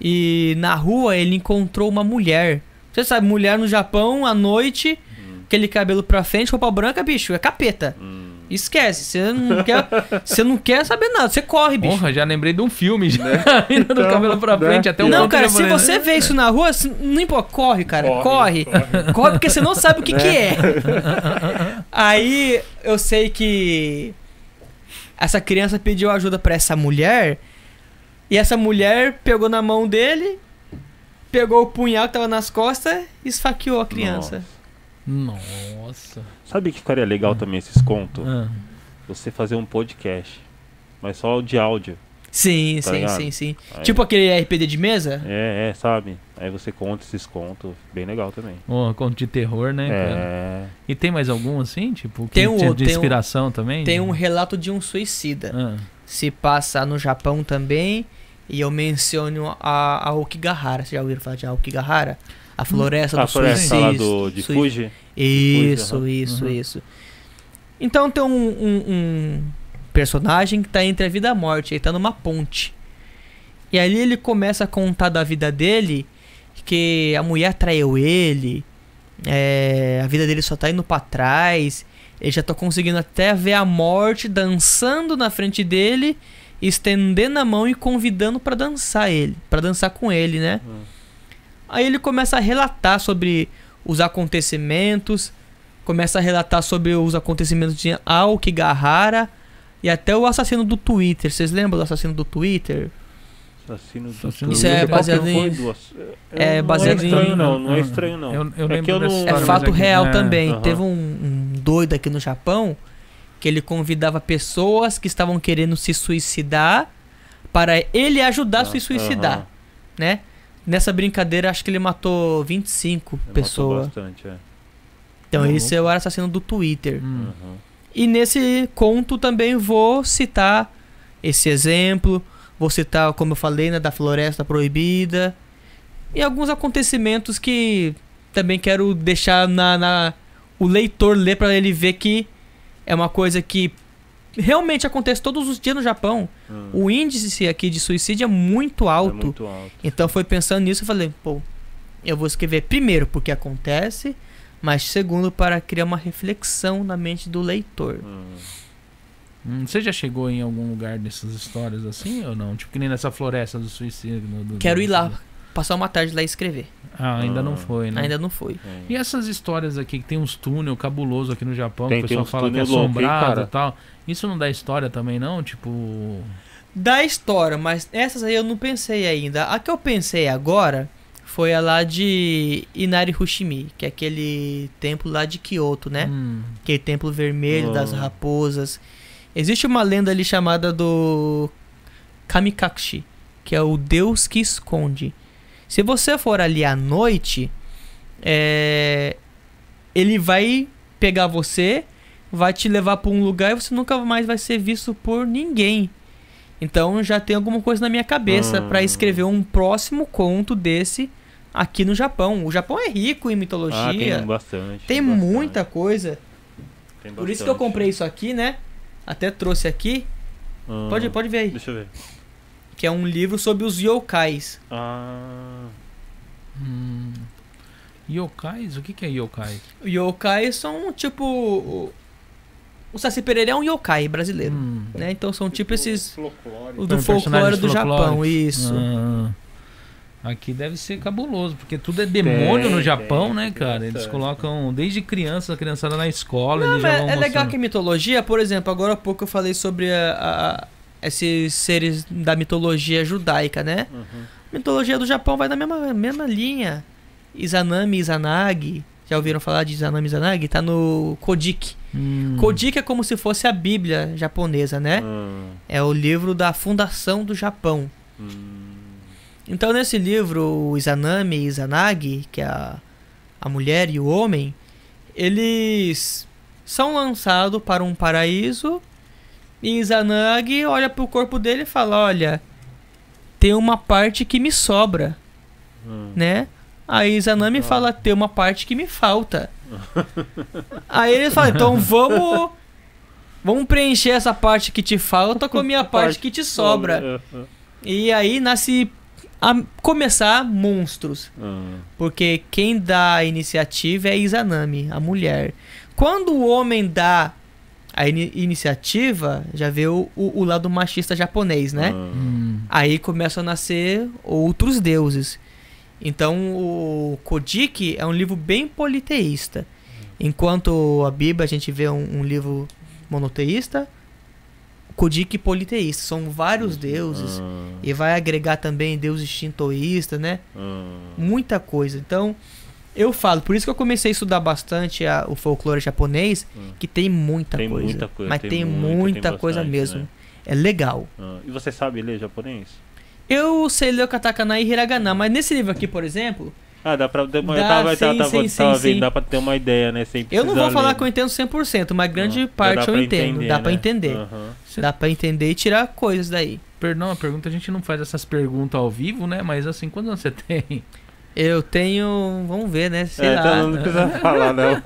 E na rua ele encontrou uma mulher. Você sabe, mulher no Japão, à noite, aquele cabelo pra frente, roupa branca, bicho, é capeta. Hum. Esquece, você não quer, você não quer saber nada, você corre, bicho. Porra, já lembrei de um filme já. Indo do cabelo pra né? frente até um Não, cara, se você né? vê isso na rua, se- não importa, corre, cara, corre. Corre, Corre, porque você não sabe o que, que é. Aí eu sei que essa criança pediu ajuda pra essa mulher e essa mulher pegou na mão dele, pegou o punhal que tava nas costas e esfaqueou a criança. Nossa. Sabe que ficaria legal também esses contos? Ah. Você fazer um podcast. Mas só de áudio. Sim, Tá sim, ligado? sim, sim. Aí- Tipo aquele RPD de mesa? É, é, sabe? Aí você conta esses contos. Bem legal também. Oh, conto de terror, né? cara? É. E tem mais algum assim, tipo, que Tem um de tem um- inspiração também? Tem um relato de um suicida. Ah, Se passa no Japão também. E eu menciono a, a Okigahara. Vocês já ouviram falar de Aokigahara? A floresta A do floresta lá suicídio. do, de Fuji. Isso, aham. isso, Uhum. isso. Então tem um, um- um personagem que tá entre a vida e a morte, ele tá numa ponte. E ali ele começa a contar da vida dele, que a mulher traiu ele, é, a vida dele só tá indo pra trás, ele já tá conseguindo até ver a morte dançando na frente dele, estendendo a mão e convidando pra dançar ele, para dançar com ele, né? Hum. Aí ele começa a relatar sobre os acontecimentos, começa a relatar sobre os acontecimentos de Aokigahara e até o assassino do Twitter. Vocês lembram do assassino do Twitter? Assassino do Assassino Isso é Twitter. Qual que baseado em- do ass- é não baseado é estranho, em- não. Não é Ah, estranho, não. Eu, eu É eu não- É fato real é, também. Teve um, um doido aqui no Japão que ele convidava pessoas que estavam querendo se suicidar para ele ajudar a se Ah, suicidar, aham. né? Nessa brincadeira, acho que ele matou 25 Matou pessoas. bastante, é. Então, Uhum. esse é o assassino do Twitter. Hum. E nesse conto também vou citar esse exemplo. Vou citar, como eu falei, né, da Floresta Proibida. E alguns acontecimentos que também quero deixar na, na- o leitor ler para ele ver que é uma coisa que realmente acontece todos os dias no Japão. Hum. O índice aqui de suicídio é muito É alto. muito alto. Então foi pensando nisso, eu falei, pô, eu vou escrever primeiro porque acontece, mas segundo para criar uma reflexão na mente do leitor. Hum. Hum, Você já chegou em algum lugar dessas histórias assim ou não? Tipo que nem nessa floresta do suicídio. do- Quero do- ir lá, passar uma tarde lá e escrever. Ah, ainda Ah. não foi, né? Ainda não foi. É. E essas histórias aqui que tem uns túnel cabuloso aqui no Japão, Tem- que o pessoal fala que é assombrado e tal. Isso não dá história também não? Tipo, Da história, mas essas aí eu não pensei ainda. A que eu pensei agora foi a lá de Inari Hushimi, que é aquele templo lá de Kyoto, né? hum, Aquele templo vermelho das Ah. raposas. Existe uma lenda ali chamada do Kamikakushi, que é o deus que esconde. Se você for ali à noite, é, ele vai pegar você, vai te levar para um lugar e você nunca mais vai ser visto por ninguém. Então já tem alguma coisa na minha cabeça Ah. para escrever um próximo conto desse aqui no Japão. O Japão é rico em Ah, mitologia. tem bastante. Tem bastante, muita coisa. tem Por isso que eu comprei isso aqui, né? Até trouxe aqui. Ah, Pode, pode ver aí. Deixa eu ver. Que é um livro sobre os yokais. Ah, hum. Yokais? O que, que é yokais? Yokais são tipo. O, Saci Pereira é um yokai brasileiro. Hum. Né? Então são tipo esses. folclore. O do São folclore do Japão, isso. Ah. Aqui deve ser cabuloso, porque tudo é demônio Tem, no Japão, tem, né, cara? Eles colocam desde criança, a criançada na escola, Não, eles já mas vão é legal mostrando. que a mitologia, por exemplo, agora há pouco eu falei sobre a- a- esses seres da mitologia judaica, né? Uhum. A mitologia do Japão vai na mesma, mesma linha. Izanami, Izanagi. Já ouviram falar de Izanami, Izanagi? Tá no Kojiki. Hum. Kojiki é como se fosse a Bíblia japonesa, né? Ah, É o livro da fundação do Japão. hum. Então, nesse livro, o Izanami e Izanagi, que é a, a mulher e o homem, eles são lançados para um paraíso e Izanagi olha pro corpo dele e fala: Olha, tem uma parte que me sobra, Hum. né? Aí Izanami Ah. fala: Tem uma parte que me falta. Aí eles falam: Então vamos. Vamos preencher essa parte que te falta com a minha parte que te sobra. Ah, E aí nasce a começar monstros. ah. Porque quem dá a iniciativa é Izanami, a mulher. Quando o homem dá a ini- iniciativa, já vê o, o- o lado machista japonês, né? Ah. Hum. Aí começam a nascer outros deuses. Então o Kojiki é um livro bem politeísta. Enquanto a Bíblia a gente vê um, um livro monoteísta, Kojiki politeísta. São vários deuses. Ah, E vai agregar também deuses shintoístas, né? ah. Muita coisa. Então, eu falo, por isso que eu comecei a estudar bastante a- o folclore japonês, Hum. que tem muita Tem coisa. muita coisa, Mas tem tem, muita tem coisa bastante, mesmo. né? É legal. Ah, E você sabe ler japonês? Eu sei ler o katakana e hiragana, mas nesse livro aqui, por exemplo, Ah, dá pra. Dá, Dá, eu tava, sim, tava, sim, tava, sim, tava sim. vendo, dá pra ter uma ideia, né? Sem eu não vou falar ler. que eu entendo 100%, mas grande Ah, parte eu pra entendo. entender, dá pra né? entender. Aham. Dá pra entender e tirar coisas daí. Perdão a pergunta, a gente não faz essas perguntas ao vivo, né? Mas assim, quantos anos você tem? Eu tenho. Vamos ver, né? Sei É, lá. então não precisa falar, não.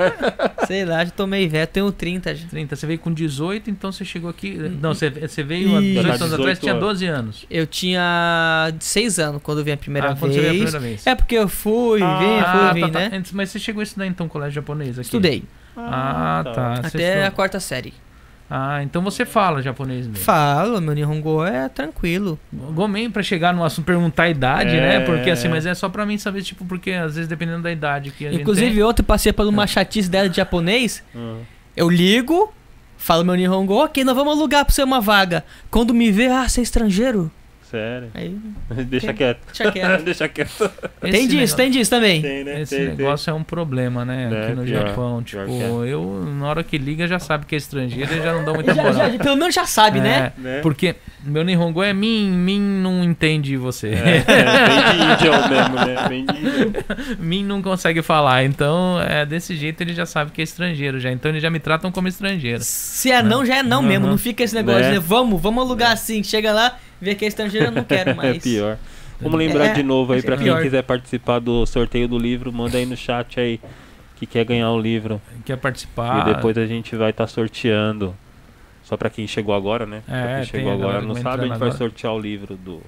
Sei lá, já tomei velho. Tenho 30 já. 30. Você veio com 18, então você chegou aqui. Não, você, você veio há Ih. 18 Já anos tá atrás, 18 tinha anos. 12 anos. Eu tinha 6 anos quando eu vim a primeira ah, quando você veio a vez. primeira vez. É porque eu fui, Ah, vim, fui, ah, vim, tá, né? tá. Antes- Mas você chegou a estudar então colégio japonês aqui? Estudei. Ah, tá. Você Até a quarta série. Ah, então você fala japonês mesmo. Falo, meu Nihongo é tranquilo. Gomen pra chegar no assunto perguntar a idade, É. né? Porque assim, mas é só pra mim saber, tipo, porque às vezes dependendo da idade que a Inclusive, gente ontem passei por uma chatice dela de japonês. Ah. Eu ligo, falo meu Nihongo, ok, nós vamos alugar pra você uma vaga. Quando me vê, ah, você é estrangeiro? Sério. Aí, Deixa Tem- quieto. deixa quieto. Deixa quieto. tem Esse disso, negócio- tem disso também. Tem, né? Esse Tem, tem. negócio é um problema, né? É, Aqui no pior. Japão. Pior Tipo, é. eu, na hora que liga, já sabe que é estrangeiro e já não dá muita Já- moral. já- pelo menos já sabe, né? É, Né? Porque meu Nihongo é Min, Min não entende você. É, é, bem de mesmo, né? Bem de. Min não consegue falar. Então, é desse jeito ele já sabe que é estrangeiro já. Então eles já me tratam como estrangeiro. Se é não, já é não mesmo. Não fica esse negócio Né? de vamos, vamos alugar assim. Chega lá, vê que é estrangeiro, eu não quero mais. É pior. Vamos lembrar É, de novo aí pra é quem pior. quiser participar do sorteio do livro, manda aí no chat aí que quer ganhar o livro. Quer participar? E depois a gente vai estar sorteando. Só pra quem chegou agora, né? pra É, quem tem chegou agora não sabe, a gente entrando vai agora. sortear o livro do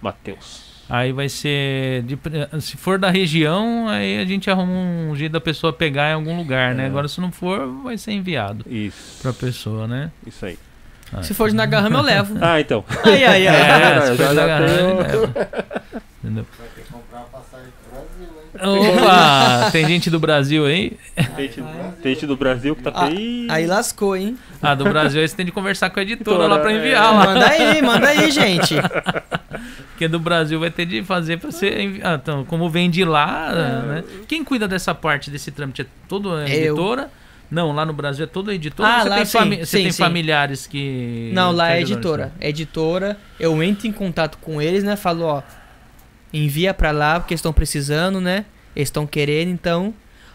Matheus. Aí vai ser. de se for da região, aí a gente arruma um jeito da pessoa pegar em algum lugar, né? É. Agora, se não for, vai ser enviado Isso. pra pessoa, né? Isso aí. Se for de Nagahama, eu levo. Ah, então. Aí, aí, aí. É, já- for já tenho-. Entendeu? Vai ter que comprar uma passagem pro Brasil, hein? Opa! Tem gente do Brasil aí? Peixe, peixe do Brasil que tá Ah, feio. aí lascou, hein? Ah, do Brasil aí você tem de conversar com a editora Editora, lá pra é. enviar lá. Manda aí, manda aí, gente. Porque do Brasil vai ter de fazer pra você enviar. Então, como vem de lá, né? Quem cuida dessa parte desse trâmite? É toda a Eu. Não, lá no Brasil é toda editora. Ah, você lá tem, sim, fami- você sim, tem sim. familiares que. Não, lá é ajudam editora. É editora. Eu entro em contato com eles, né? Falo, ó, envia pra lá porque eles estão precisando, né? Eles estão querendo, então.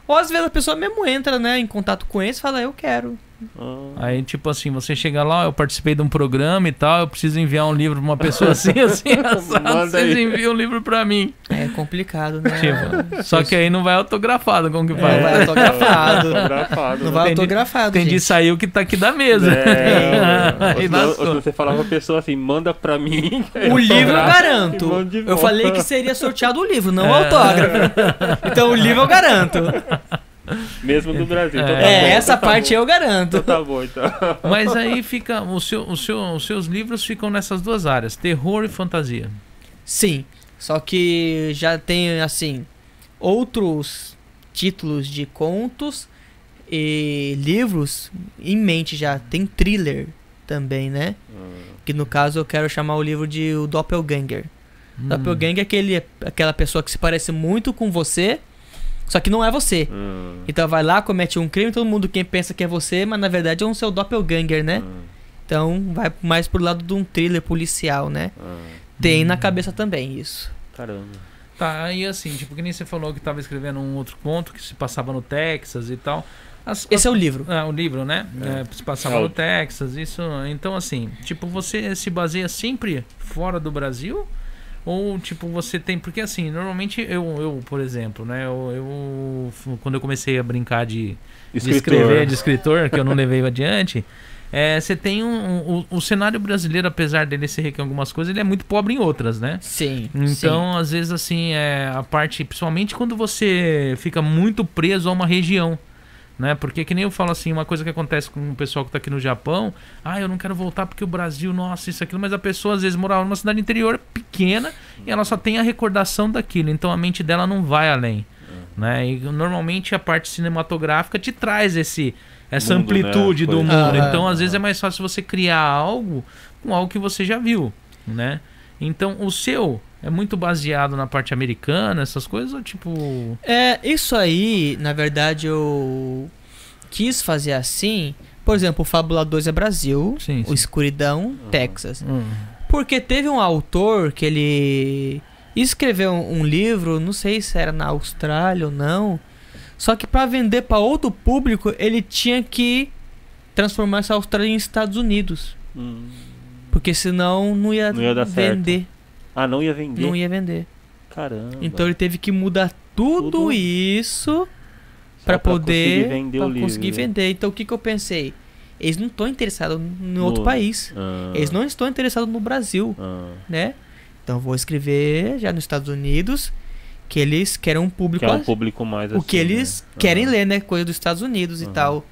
Ou às vezes a pessoa mesmo entra, né, em contato com eles e fala, eu quero. Ah, Aí, tipo assim, você chega lá, eu participei de um programa e tal, eu preciso enviar um livro pra uma pessoa assim, assim, assado, vocês aí. enviam um livro pra mim. É complicado, né? Tipo, só que aí não vai autografado, como que Não faz? vai autografado. autografado, Não né? vai autografado, Tem de gente. sair o que tá aqui da mesa. É, ou Aí senão- ou senão você falava pra pessoa assim, manda pra mim. O livro eu garanto. Eu falei que seria sorteado o livro, não o É. autógrafo. Então o livro eu garanto. Mesmo do Brasil. Então É, tá É, bom, essa então tá parte bom. eu garanto. Então tá bom, então. Mas aí fica. O seu, o seu, os seus livros ficam nessas duas áreas: terror e fantasia. Sim, só que já tem assim outros títulos de contos e livros em mente já. Tem thriller também, né? Que no caso eu quero chamar o livro de O Doppelganger. Hum. Doppelganger é aquele, aquela pessoa que se parece muito com você, só que não é você. Hum, Então vai lá, comete um crime, todo mundo quem pensa que é você, mas na verdade é um seu doppelganger, né? hum, Então vai mais pro lado de um thriller policial, né? hum. Tem na cabeça também isso. Caramba. Tá, e assim, tipo, que nem você falou que tava escrevendo um outro conto que se passava no Texas e tal. As, Esse é o livro. Ah, o livro, né? É. É, se passava É no Texas, isso. Então, assim, tipo, você se baseia sempre fora do Brasil? Ou, tipo, você tem. Porque, assim, normalmente eu, eu por exemplo, né? Eu, eu- Quando eu comecei a brincar de, de escrever, de escritor, que eu não levei adiante. é, você tem um, um- o, o cenário brasileiro, apesar dele ser rico em algumas coisas, ele é muito pobre em outras, né? Sim. Então, às vezes, assim, é a parte, principalmente quando você fica muito preso a uma região, né? Porque que nem eu falo assim, uma coisa que acontece com o pessoal que tá aqui no Japão, ah, eu não quero voltar porque o Brasil, nossa, isso aquilo, mas a pessoa às vezes morava numa cidade interior pequena e ela só tem a recordação daquilo, então a mente dela não vai além, né? E normalmente a parte cinematográfica te traz esse essa Mundo, né? amplitude do Coisa. mundo. Aham. Então, às vezes é mais fácil você criar algo com algo que você já viu, né? Então, o seu é muito baseado na parte americana, essas coisas, ou tipo. É, isso aí, na verdade, eu quis fazer assim. Por exemplo, o Fábula 2 é Brasil, Sim, sim. o Escuridão, Texas. Hum, Porque teve um autor que ele escreveu um livro, não sei se era na Austrália ou não, só que para vender para outro público, ele tinha que transformar essa Austrália em Estados Unidos, Hum. porque senão não ia, Não ia dar certo. Ah, não ia vender? não ia vender. Caramba. Então ele teve que mudar tudo, Tudo. isso para pra poder conseguir vender pra o livro. conseguir vender. Então o que que eu pensei? Eles não estão interessados em outro No- país. Ah, Eles não estão interessados no Brasil, ah. né? Então eu vou escrever já nos Estados Unidos que eles querem um Que público é um público mais o que assim, eles né? querem Aham. ler, né? Coisa dos Estados Unidos e tal.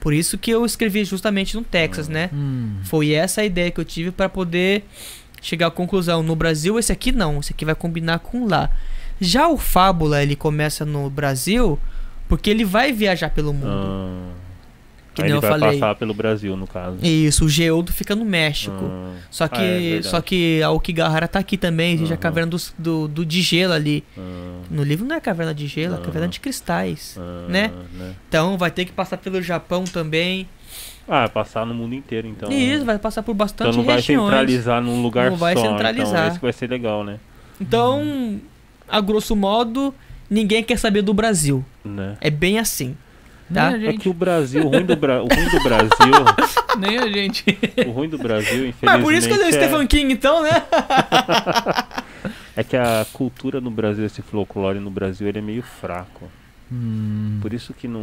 Por isso que eu escrevi justamente no Texas, Aham. né? hum. Foi essa a ideia que eu tive para poder chegar à conclusão. No Brasil, esse aqui não, esse aqui vai combinar com lá. Já o Fábula, ele começa no Brasil porque ele vai viajar pelo mundo. Ah, Que Aí nem ele eu vai falei. passar pelo Brasil, no caso. Isso, o Geodo fica no México. Ah, Só que, Ah, é só que a Okigahara tá aqui também, existe a Aham. caverna dos- do, do, de gelo ali. ah, No livro não é caverna de gelo, é Aham. caverna de cristais. ah, Né? Então vai ter que passar pelo Japão também. Ah, passar no mundo inteiro, então. e isso, vai passar por bastante Então não vai regiões. centralizar num lugar Não vai só. centralizar. Então que vai ser legal, né? Então, a grosso modo, ninguém quer saber do Brasil. né? É bem assim. Tá? Nem a É que o Brasil, o ruim do, Bra... o ruim do Brasil, Nem a gente. o ruim do Brasil, infelizmente, Mas por isso que eu leio é, Stephen King, então, né? é que a cultura no Brasil, esse folclore no Brasil, ele é meio fraco. Hum, Por isso que não,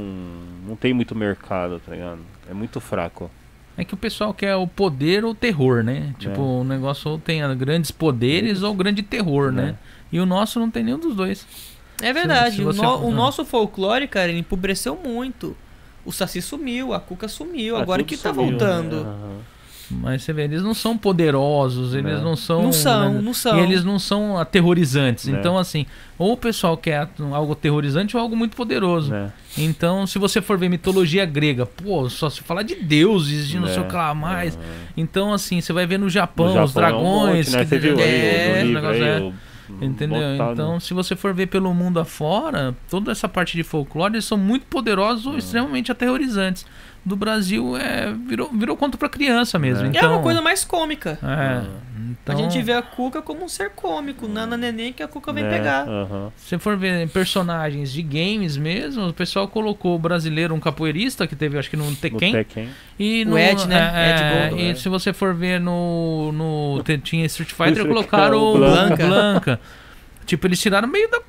não tem muito mercado, tá ligado? É muito fraco. é que o pessoal quer o poder ou o terror, né? Tipo, É. o negócio ou tem grandes poderes ou grande terror, né? Né? E o nosso não tem nenhum dos dois. É verdade. Se o, você- no- o Ah. nosso folclore, cara, ele empobreceu muito. O Saci sumiu, a Cuca sumiu, Ah, agora que tá sumiu, voltando. né? Aham. Mas você vê, eles não são poderosos, eles Né. não são. Não são, né? não são. E eles não são aterrorizantes. Né. Então, assim, ou o pessoal quer algo aterrorizante ou algo muito poderoso. Né? Então, se você for ver mitologia grega, pô, só se falar de deuses, de não sei o que lá mais. Então, assim, você vai ver no Japão, No os Japão é um dragões. monte, né? que Você viu aí é, negócio aí, é- Entendeu? botado. Então, se você for ver pelo mundo afora, toda essa parte de folclore, eles são muito poderosos ou extremamente aterrorizantes. Do Brasil, é, virou, virou conto pra criança mesmo. É. Então, é uma coisa mais cômica. É, então, A gente vê a Cuca como um ser cômico, Nana Neném que a Cuca vem né? pegar. Aham. Se for ver personagens de games mesmo, o pessoal colocou o brasileiro, um capoeirista, que teve acho que no No Tekken. Tekken. E O no, Ed, né? é, Ed é, Gold, E né? se você for ver no. no tinha Street Fighter, colocaram o. Blanca. Blanca. Tipo, eles tiraram meio da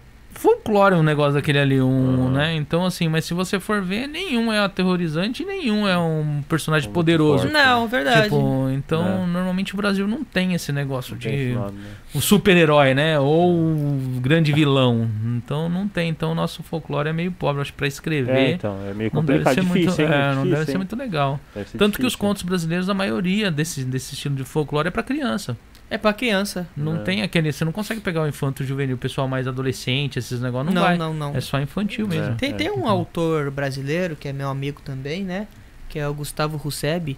folclore um negócio daquele ali, um, Uhum. né? Então, assim, mas se você for ver, nenhum é aterrorizante e nenhum é um personagem Muito poderoso. forte. Não, verdade. Tipo, então, É. normalmente o Brasil não tem esse negócio de né? o super-herói, né? Ou o grande vilão. Então não tem. Então o nosso folclore é meio pobre, acho, pra escrever. É, então, é meio não deve complicado, ser difícil, muito, hein? é, não Difícil, deve ser muito legal. Deve ser Tanto que os difícil. contos brasileiros, a maioria desse, desse estilo de folclore é pra criança. É pra criança. Não É. tem aquele. Você não consegue pegar o infanto juvenil, o pessoal mais adolescente, esses negócios. Não, Não, vai. não, não. É só infantil mesmo. É. Tem, tem um autor brasileiro, que é meu amigo também, né? Que é o Gustavo Russebi.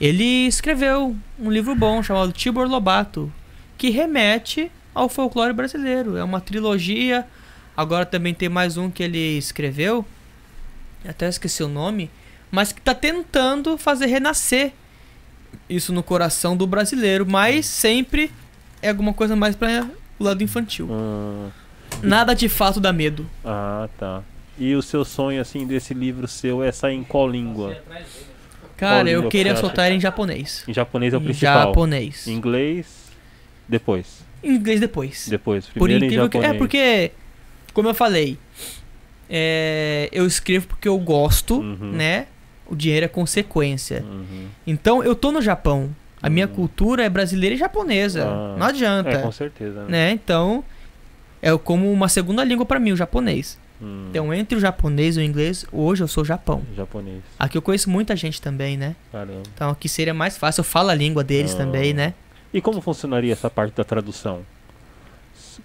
Ele escreveu um livro bom chamado Tibor Lobato, que remete ao folclore brasileiro. É uma trilogia. Agora também tem mais um que ele escreveu, até esqueci o nome, mas que está tentando fazer renascer isso no coração do brasileiro, mas sempre é alguma coisa mais para o lado infantil. Ah, Nada de fato dá medo. ah, tá. E o seu sonho, assim, desse livro seu é sair em qual língua? Cara, Qual eu língua queria soltar em japonês. Em japonês é o Em principal. japonês. Inglês, depois. Inglês depois. Depois. Por Primeiro em incrível que. É porque, como eu falei, é, eu escrevo porque eu gosto, Uhum. né? O dinheiro é consequência. Uhum. Então eu tô no Japão. A minha Uhum. cultura é brasileira e japonesa. Ah. Não adianta. É, com certeza, né? né? Então é como uma segunda língua pra mim, o japonês. Hum, Então entre o japonês e o inglês, hoje eu sou Japão. Japonês. Aqui eu conheço muita gente também, né? Caramba. Então aqui seria mais fácil. Eu falo a língua deles Ah. também, né? E como funcionaria essa parte da tradução?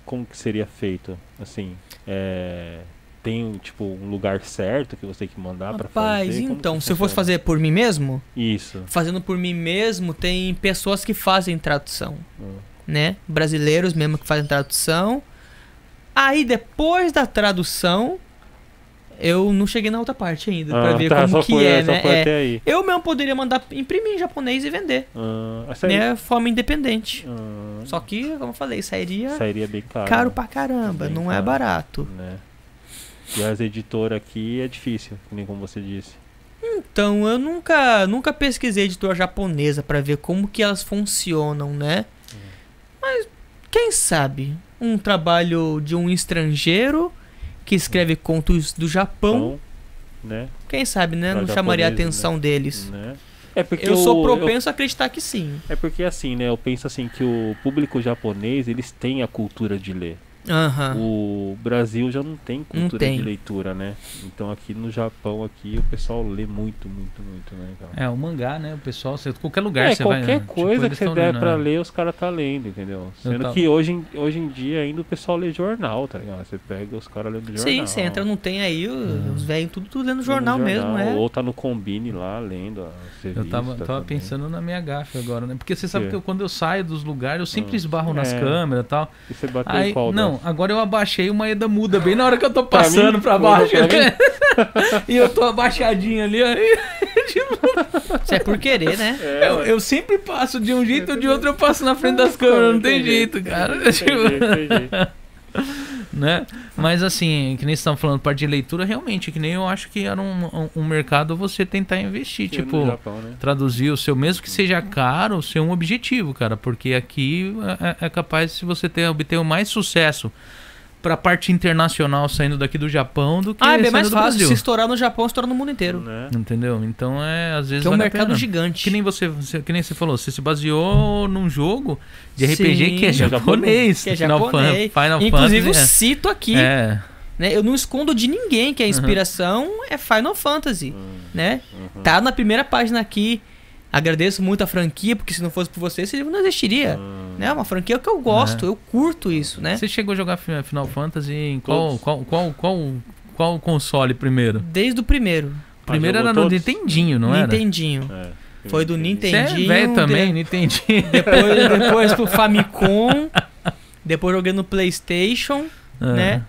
Como que seria feito? Assim, é... tem tipo um lugar certo que você tem que mandar pra Rapaz, fazer? Então, se eu fosse fazer por mim mesmo, Isso. fazendo por mim mesmo, tem pessoas que fazem tradução, Hum. né? Brasileiros mesmo que fazem tradução. Aí depois da tradução, eu não cheguei na outra parte ainda pra Ah, ver tá, como que foi, é, né? É. Eu mesmo poderia mandar imprimir em japonês e vender, Ah, aí- né? Forma independente. ah, Só que, como eu falei, sairia sairia bem caro. caro pra caramba, Bem não é caro. barato. né? E as editoras aqui é difícil, nem como você disse. Então, eu nunca, nunca pesquisei editora japonesa pra ver como que elas funcionam, né? Mas quem sabe um trabalho de um estrangeiro que escreve contos do Japão, Então, né? quem sabe, né? Pra Não chamaria a japoneses, atenção deles. né? É porque Eu sou o- propenso a acreditar que sim. É porque assim, né? Eu penso assim que o público japonês, eles têm a cultura de ler. Aham. O Brasil já não tem cultura tem. de leitura, né? Então aqui no Japão aqui o pessoal lê muito, muito, muito, né, cara? É, o mangá, né? O pessoal, você, qualquer lugar É, você vai. qualquer tipo, coisa eles que você der lendo, pra né? ler, os caras tá lendo, entendeu? Eu Sendo tava- que hoje, em- hoje em dia ainda o pessoal lê jornal, tá ligado? Você pega os caras lendo jornal. Sim, você entra, não tem aí, o- os velhos tudo, tudo lendo jornal, Lendo mesmo, é. Ou tá no Combine lá, lendo a Eu tava, tava também. pensando na minha gafe agora, né? Porque você sabe quê? que eu- quando eu saio dos lugares, eu sempre Ah, esbarro nas é. câmeras e tal. E você bateu Aí, em qual não, dessas? agora eu abaixei uma Eda muda bem na hora que eu tô Pra passando mim? pra baixo. pra né? e eu tô abaixadinho ali. aí, Isso é por querer, né? É, eu, eu sempre passo de um jeito ou de outro, eu passo na frente das câmeras, não tem jeito, cara. Não tem né? Mas assim, que nem estão falando, parte de leitura, realmente, que nem eu acho que era um, um, um mercado você tentar investir, tipo, Japão, né? traduzir o seu, mesmo que seja caro, ser um objetivo, cara, porque aqui é, é capaz se você ter, obter o mais sucesso pra parte internacional saindo daqui do Japão do que Ah, é bem saindo mais do fácil. Se Brasil. estourar no Japão, estoura no mundo inteiro. Né? Entendeu? Então é, às vezes Que é um vale mercado gigante. Que nem você, você- que nem você falou, você se baseou num jogo de RPG Sim. que é japonês, Que é Final, japonês. Fan- Final Inclusive, eu Fantasy. cito aqui, é. né? Eu não escondo de ninguém que a inspiração é Final Fantasy, né? Tá na primeira página aqui. Agradeço muito a franquia, porque se não fosse por você, esse livro não existiria. Né? É uma franquia que eu gosto, eu curto isso, né? Você chegou a jogar Fi- Final Fantasy em qual, qual, qual, qual, qual console primeiro? Desde o primeiro. Primeiro era no todos? Nintendinho, não era? Nintendinho. É. Foi do Você é Nintendinho. velho também, de- Nintendinho. Depois, depois pro Famicom. Depois joguei no PlayStation, Ah. né?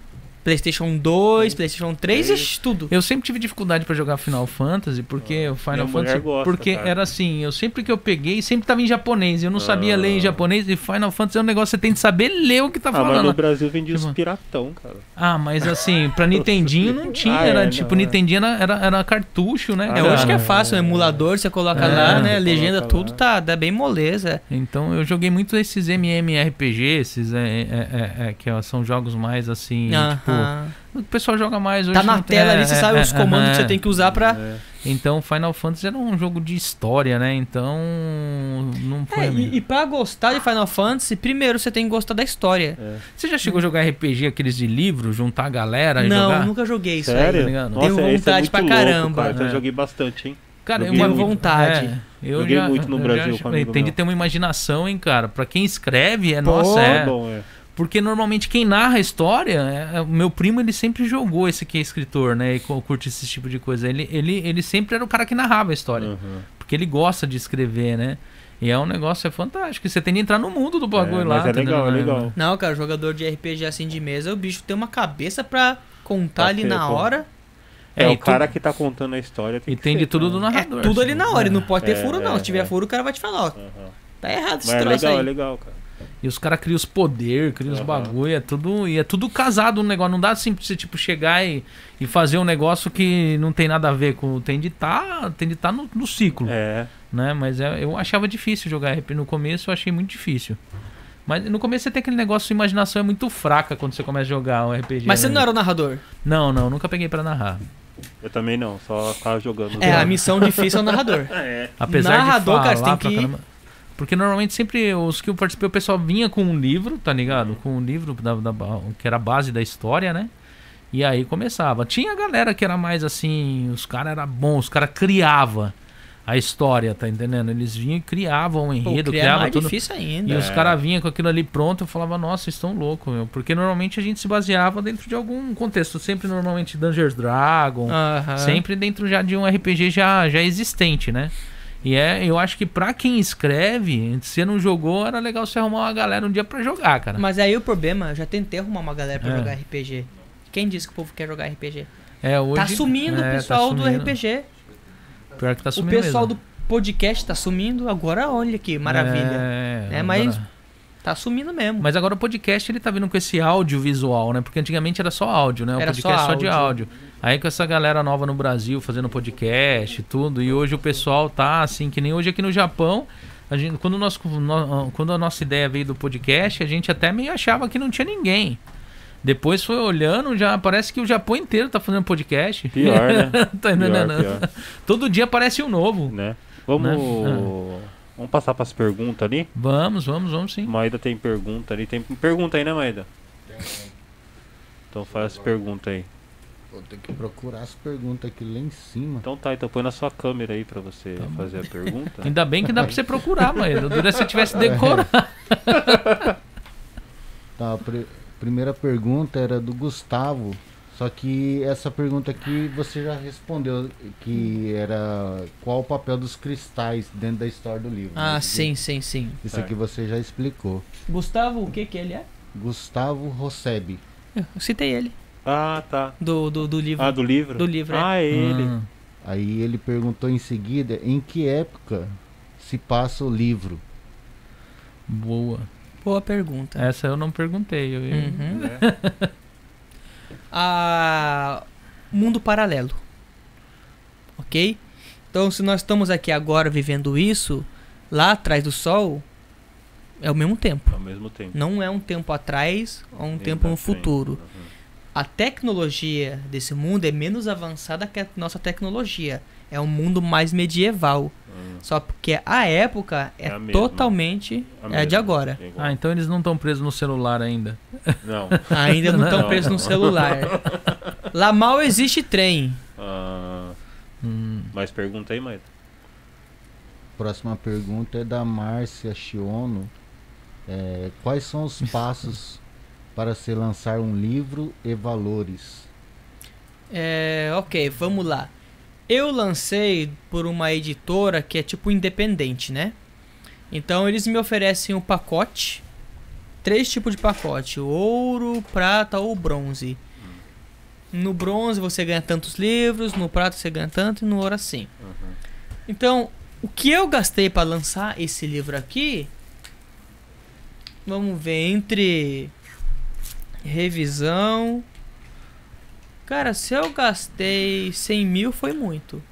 PlayStation 2, PlayStation 3, Três. ixi, tudo. Eu sempre tive dificuldade pra jogar Final Fantasy, porque o Final Minha mulher Fantasy. gosta, porque cara. era assim, eu sempre que eu peguei, sempre tava em japonês. Eu não sabia Ah. ler em japonês e Final Fantasy é um negócio que você tem que saber ler o que tá Ah, mas falando. no Brasil vendia os Tipo- piratão, cara. Ah, mas assim, pra Nintendinho não tinha, Ah, é, era não, tipo, é. Nintendinho era, era, era cartucho, né? Ah, É, hoje que é fácil, o emulador, você coloca É, lá, né? Legenda, tudo lá. tá dá bem moleza. Então eu joguei muito esses MMORPG, esses é, é, é, é, que são jogos mais assim, tipo, Aham. o pessoal joga mais hoje. Tá na tela é, ali, você é, sabe é, os comandos que é. você tem que usar pra. É. Então Final Fantasy era um jogo de história, né? Então não foi. É, e, e pra gostar de Final Fantasy, primeiro você tem que gostar da história. É. Você já chegou a jogar RPG, aqueles de livro, juntar a galera e não, jogar? nunca joguei isso Sério? aí. ligado? Nossa, Tenho é vontade muito pra louco, caramba. cara. Eu É. joguei bastante, hein? Cara, Joguei uma muito. vontade. É, eu Joguei já, muito no eu Brasil já, com amigo Tem de meu. ter uma imaginação, hein, cara. Pra quem escreve, é Pô, nossa, é. Bom, é. Porque normalmente quem narra a história, é- é- o meu primo ele sempre jogou esse que é escritor, né? E curte esse tipo de coisa. Ele, ele, ele sempre era o cara que narrava a história. Uhum. Porque ele gosta de escrever, né? E é um negócio é fantástico. Você tem que entrar no mundo do bagulho É, lá. mas é tá legal, é entendendo? legal. Não, cara, jogador de RPG assim de mesa, o bicho tem uma cabeça pra contar Tá ali feio, na pô. hora. É, É, o e tu- cara que tá contando a história tem E que tem ser, de tudo cara. do É narrador. tudo ali assim. na hora, e não pode ter É, furo não. é, Se tiver é. furo, o cara vai te falar, ó, Aham. tá errado esse Mas é troço legal, é aí. legal, cara. E os caras criam os poder, criam os Aham. bagulho, é tudo, e é tudo casado no negócio. Não dá assim pra você tipo chegar e, e fazer um negócio que não tem nada a ver com, tem de tá, tem de tá no, no ciclo, É. né? Mas é- eu achava difícil jogar RP no começo, eu achei muito difícil. Mas no começo você tem aquele negócio, sua imaginação é muito fraca quando você começa a jogar um RPG. Mas você né? não era o narrador. Não, não, nunca peguei pra narrar. Eu também não, só ficava jogando. É, a missão difícil é o narrador. É. Apesar Narrador, de cara, falar você tem pra que- caramba- Porque normalmente sempre os que eu participei, o pessoal vinha com um livro, tá ligado? Com um livro da, da- que era a base da história, né? E aí começava. Tinha a galera que era mais assim, os caras eram bons, os caras criavam a história, tá entendendo? Eles vinham e criavam o Pô, enredo, criar é criavam mais tudo. difícil E ainda. os caras vinham com aquilo ali pronto, eu falava, nossa, estão loucos, meu. Porque normalmente a gente se baseava dentro de algum contexto, sempre normalmente Dungeons Dragon, Aham. Sempre dentro já de um RPG já, já existente, né? E é, eu acho que pra quem escreve, se você não jogou, era legal você arrumar uma galera um dia pra jogar, cara. Mas aí o problema, eu já tentei arrumar uma galera pra É. jogar RPG. Quem disse que o povo quer jogar RPG? É, hoje, tá sumindo é, o pessoal tá do sumindo. RPG. Pior que tá O sumindo pessoal mesmo. do podcast tá sumindo. Agora olha que maravilha. É, É, mas- Tá sumindo mesmo. Mas agora o podcast ele tá vindo com esse audiovisual, né? Porque antigamente era só áudio, né? O Era podcast só só, de áudio. áudio. Aí com essa galera nova no Brasil fazendo podcast e tudo, e hoje o pessoal tá assim, que nem hoje aqui no Japão. A gente, quando, nós, quando a nossa ideia veio do podcast, a gente até meio achava que não tinha ninguém. Depois foi olhando, já parece que o Japão inteiro tá fazendo podcast. Pior, né? tá? Pior, pior. Todo dia aparece um novo. né? Vamos. Né? Vamos passar pras perguntas ali? Vamos, vamos, vamos sim. Maida tem pergunta ali. Tem pergunta aí, né, Maida? Então faz as perguntas aí. Vou ter que procurar as perguntas aqui lá em cima. Então tá, então põe na sua câmera aí pra você Tá bom. fazer a pergunta. Ainda bem que dá pra você procurar, duro é se eu tivesse decorado. Tá, a pri- primeira pergunta era do Gustavo. Só que essa pergunta aqui você já respondeu, que era qual o papel dos cristais dentro da história do livro. Ah, Isso- sim, sim, sim. Isso Certo. aqui você já explicou. Gustavo, o que que ele é? Gustavo Rosseb. Eu citei ele, Ah, tá. do, do, do livro. Ah, do livro? Do livro, é. Ah, é ele. Hum. Aí ele perguntou em seguida em que época se passa o livro. Boa. Boa pergunta. Essa eu não perguntei. Eu, Uhum. né? a mundo paralelo. Ok? Então, se nós estamos aqui agora vivendo isso, lá atrás do Sol, é o mesmo tempo. Ao mesmo tempo. Não é um tempo atrás ou um Nem tempo no futuro. Uhum. A tecnologia desse mundo é menos avançada que a nossa tecnologia. É um mundo mais medieval. Uhum. Só porque a época é, É a totalmente A é de agora. É. Ah, então eles não estão presos no celular ainda. Não. Ainda não estão Não. presos no celular. Lá mal existe trem. Ah, Hum. mais pergunta aí, Maida? Próxima pergunta é da Márcia Chiono. É, quais são os passos para se lançar um livro e valores? É, ok, vamos lá. Eu lancei por uma editora que é tipo independente, né? Então eles me oferecem um pacote, três tipos de pacote: ouro, prata ou bronze. No bronze você ganha tantos livros, no prata você ganha tanto e no ouro assim. Uhum. Então, o que eu gastei para lançar esse livro aqui? Vamos ver entre revisão. Cara, se eu gastei 100 mil foi muito.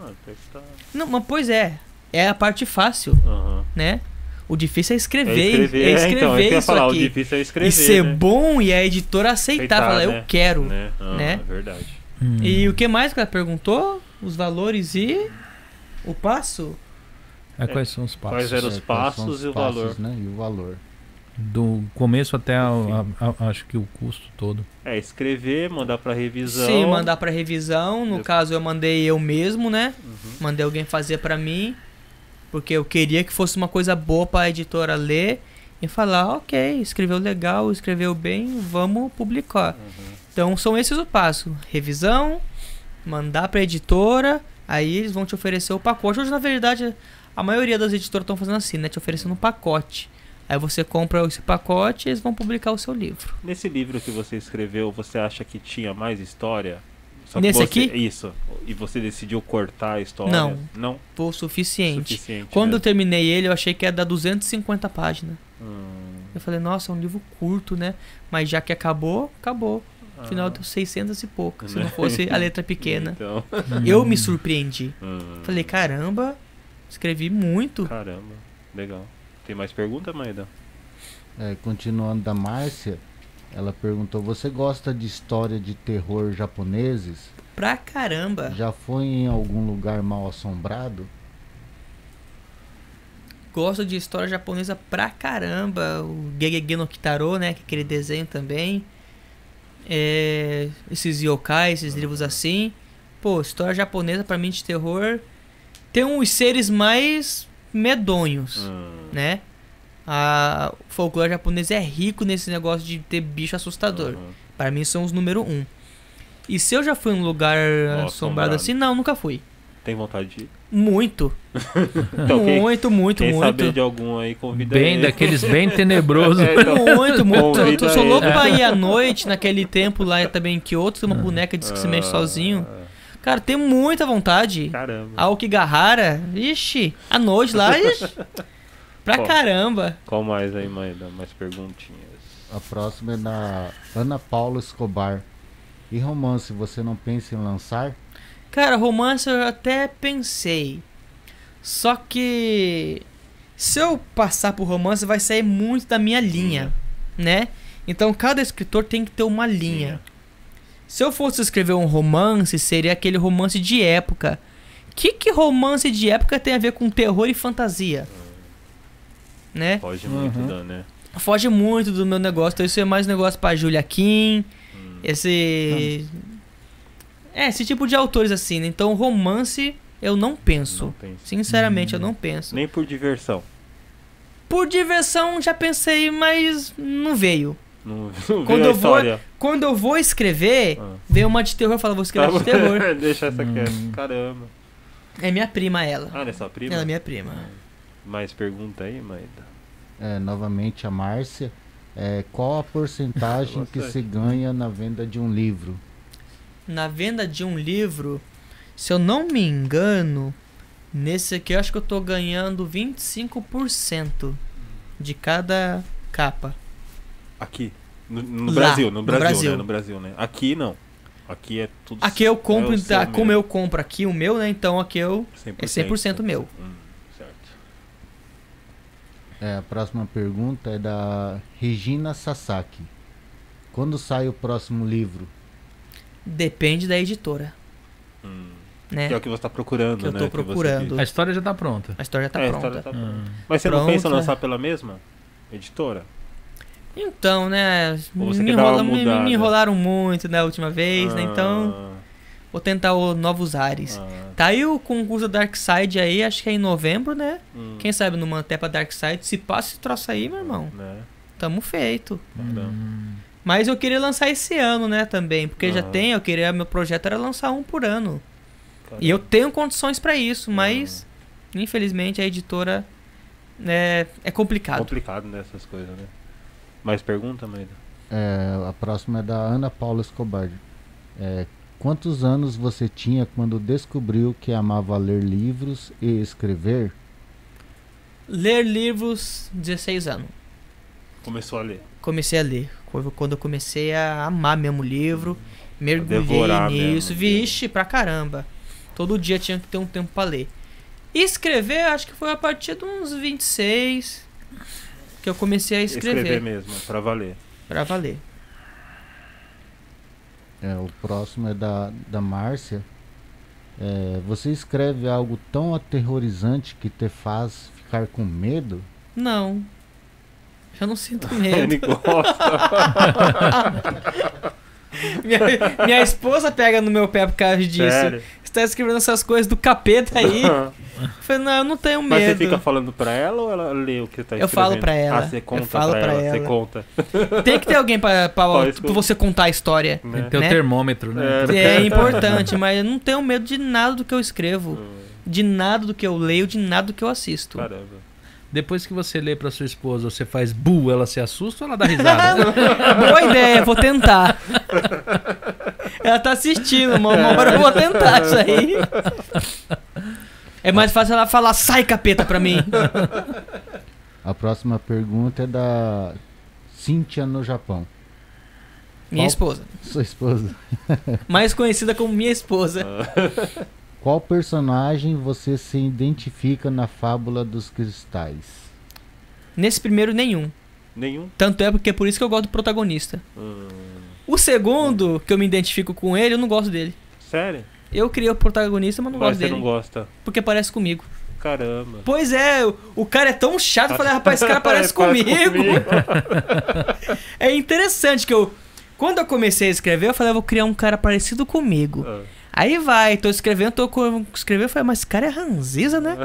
Ah, até que tá. Não, mas pois é. É a parte fácil, Aham. né? O difícil é É escrever. escrever, É é, escrever então, é eu ia isso falar, o aqui. difícil é escrever, e ser né? bom e a editora aceitar. Aceitar, falar, né? eu quero. Né? Ah, né? É verdade. Hum. E o que mais que ela perguntou? Os valores e o passo? É, quais são os passos? Quais eram os É, quais são passos os e o passos, valor? Né? E o valor. Do começo até a- a- a- acho que o custo todo. É, escrever, mandar pra revisão. Sim, mandar pra revisão. No Eu- caso, eu mandei eu mesmo, né? Uhum. Mandei alguém fazer pra mim. Porque eu queria que fosse uma coisa boa pra editora ler e falar, ok, escreveu legal, escreveu bem, vamos publicar. Uhum. Então são esses os passos. Revisão, mandar pra editora, aí eles vão te oferecer o pacote. Hoje, na verdade, a maioria das editoras estão fazendo assim, né? Te oferecendo um pacote. Aí você compra esse pacote e eles vão publicar o seu livro. Nesse livro que você escreveu, você acha que tinha mais história? Só Nesse você, aqui? Isso. E você decidiu cortar a história? Não. Não? Foi o suficiente. Suficiente. Quando eu mesmo. terminei ele, eu achei que ia dar 250 páginas. Hum, Eu falei, nossa, é um livro curto, né? Mas já que acabou, acabou. No final ah, deu 600 e pouco. Se Né? não fosse a letra pequena. Então. Eu me surpreendi. hum, Falei, caramba, escrevi muito. Caramba, legal. Tem mais pergunta, Maida? É, continuando da Márcia, ela perguntou: Você gosta de história de terror japoneses? Pra caramba. Já foi em algum lugar mal assombrado? Gosto de história japonesa pra caramba. O Gegege no Kitaro, né? Que é aquele desenho também. É, esses yokai, esses livros assim. Pô, história japonesa pra mim de terror. Tem uns seres mais medonhos, Hum, né? A, o folclore japonês é rico nesse negócio de ter bicho assustador. uhum. Pra mim são os número um. E se eu já fui em um lugar assombrado assombrado. assim? Não, nunca fui. Tem vontade de ir? Muito. Então, quem, muito, muito, quem muito. saber de algum aí, convida Bem aí. daqueles bem tenebrosos. É, então, Muito, muito. Eu sou louco ele. pra ir à noite, naquele tempo lá também que outro tem uma boneca diz que se mexe ah, sozinho. Cara, tem muita vontade. Caramba. Aokigahara, ixi, à noite lá, ixi. Pra Ó. caramba. Qual mais aí, Maida? Mais perguntinhas. A próxima é da Ana Paula Escobar. E romance, você não pensa em lançar? Cara, romance eu até pensei. Só que se eu passar por romance vai sair muito da minha linha, né? Então cada escritor tem que ter uma linha. Se eu fosse escrever um romance, seria aquele romance de época. Que que romance de época tem a ver com terror e fantasia? Né? Pode muito Uhum. dar, né? foge muito do meu negócio. Então isso é mais negócio pra Julia Kim, Hum. esse. É, esse tipo de autores assim, né? Então romance eu não penso. Não penso. Sinceramente, Hum. eu não penso. Nem por diversão. Por diversão já pensei, mas não veio. Não, não Quando eu vou-. Quando eu vou escrever, Ah. vem uma de terror e fala, vou escrever Tá de terror. Deixa essa Hum. quieta. Caramba. É minha prima ela. Ah, é sua prima? Ela é minha prima. Mais pergunta aí, Maida? É, novamente a Márcia. É, qual a porcentagem que se ganha na venda de um livro? Na venda de um livro, se eu não me engano, nesse aqui eu acho que eu tô ganhando 25% de cada capa. Aqui. No, no Brasil, no no Brasil, Brasil. né? No Brasil, né? Aqui não. Aqui é tudo. Aqui eu compro, é tá, como eu compro aqui o meu, né? Então aqui eu 100%, é 100% meu. Hum, certo. É, a próxima pergunta é da Regina Sasaki. Quando sai o próximo livro? depende da editora, Hum. né? Que é o que você tá procurando, Que eu né? tô você procurando. A história já tá pronta. A história já tá É, pronta. tá pronta. Hum. Mas você não pensa Pronta. lançar pela mesma editora? Então, né? Me, enrola- me- me enrolaram muito na última vez, né? Então, Ah, vou tentar o- novos ares. ah, Tá aí o concurso da Darkseid aí, acho que é em novembro, né? hum, Quem sabe não mantém pra Darkseid. Se passa esse troço aí, meu irmão, Né? tamo feito. Hum. Mas eu queria lançar esse ano, né, também. Porque já Aham. tem, eu queria, meu projeto era lançar um por ano. Caramba. E eu tenho condições pra isso, mas infelizmente a editora é, é complicado. Complicado nessas coisas, né? Mais pergunta, Maida? É, a próxima é da Ana Paula Escobar. É, quantos anos você tinha quando descobriu que amava ler livros e escrever? Ler livros, 16 anos. Começou a ler. Comecei a ler. Quando eu comecei a amar mesmo o livro, mergulhei nisso. mesmo. Vixe, pra caramba. Todo dia tinha que ter um tempo pra ler. E escrever, acho que foi a partir de uns 26 que eu comecei a escrever. mesmo, pra valer. Pra valer. É, o próximo é da, da Márcia. É, você escreve algo tão aterrorizante que te faz ficar com medo? Não. Eu não sinto Ele medo. gosta. minha, minha esposa pega no meu pé por causa disso. Sério. Você tá escrevendo essas coisas do capeta aí. Eu falei, não, eu não tenho Mas você medo. fica falando pra ela ou ela lê o que você tá Eu escrevendo? falo pra ela. Ah, você Eu conta falo pra, pra ela. Você ela. conta. Tem que ter alguém pra, pra, Ó, pra você contar a história. Né? Tem o Né? termômetro, né? É. É importante, mas eu não tenho medo de nada do que eu escrevo. De nada do que eu leio, de nada do que eu assisto. Caramba. Depois que você lê pra sua esposa, você faz bu, ela se assusta ou ela dá risada? Boa ideia, vou tentar. Ela tá assistindo, uma, uma hora eu vou tentar isso aí. É mais fácil ela falar, sai capeta pra mim. A próxima pergunta é da Cíntia no Japão. Minha Qual- esposa. Sua esposa. Mais conhecida como minha esposa. Qual personagem você se identifica na fábula dos cristais? Nesse primeiro, nenhum. Nenhum? Tanto é porque é por isso que eu gosto do protagonista. Hum, O segundo, que eu me identifico com ele, eu não gosto dele. sério? Eu criei o protagonista, mas não Mas gosto você dele. não gosta? Porque parece comigo. Caramba. Pois é, o, o cara é tão chato, eu falei, rapaz, esse cara parece comigo. É interessante que eu. Quando eu comecei a escrever, eu falei, eu vou criar um cara parecido comigo. Ah, Aí vai, tô escrevendo, tô co- escrevendo, eu falei, mas esse cara é ranziza, né?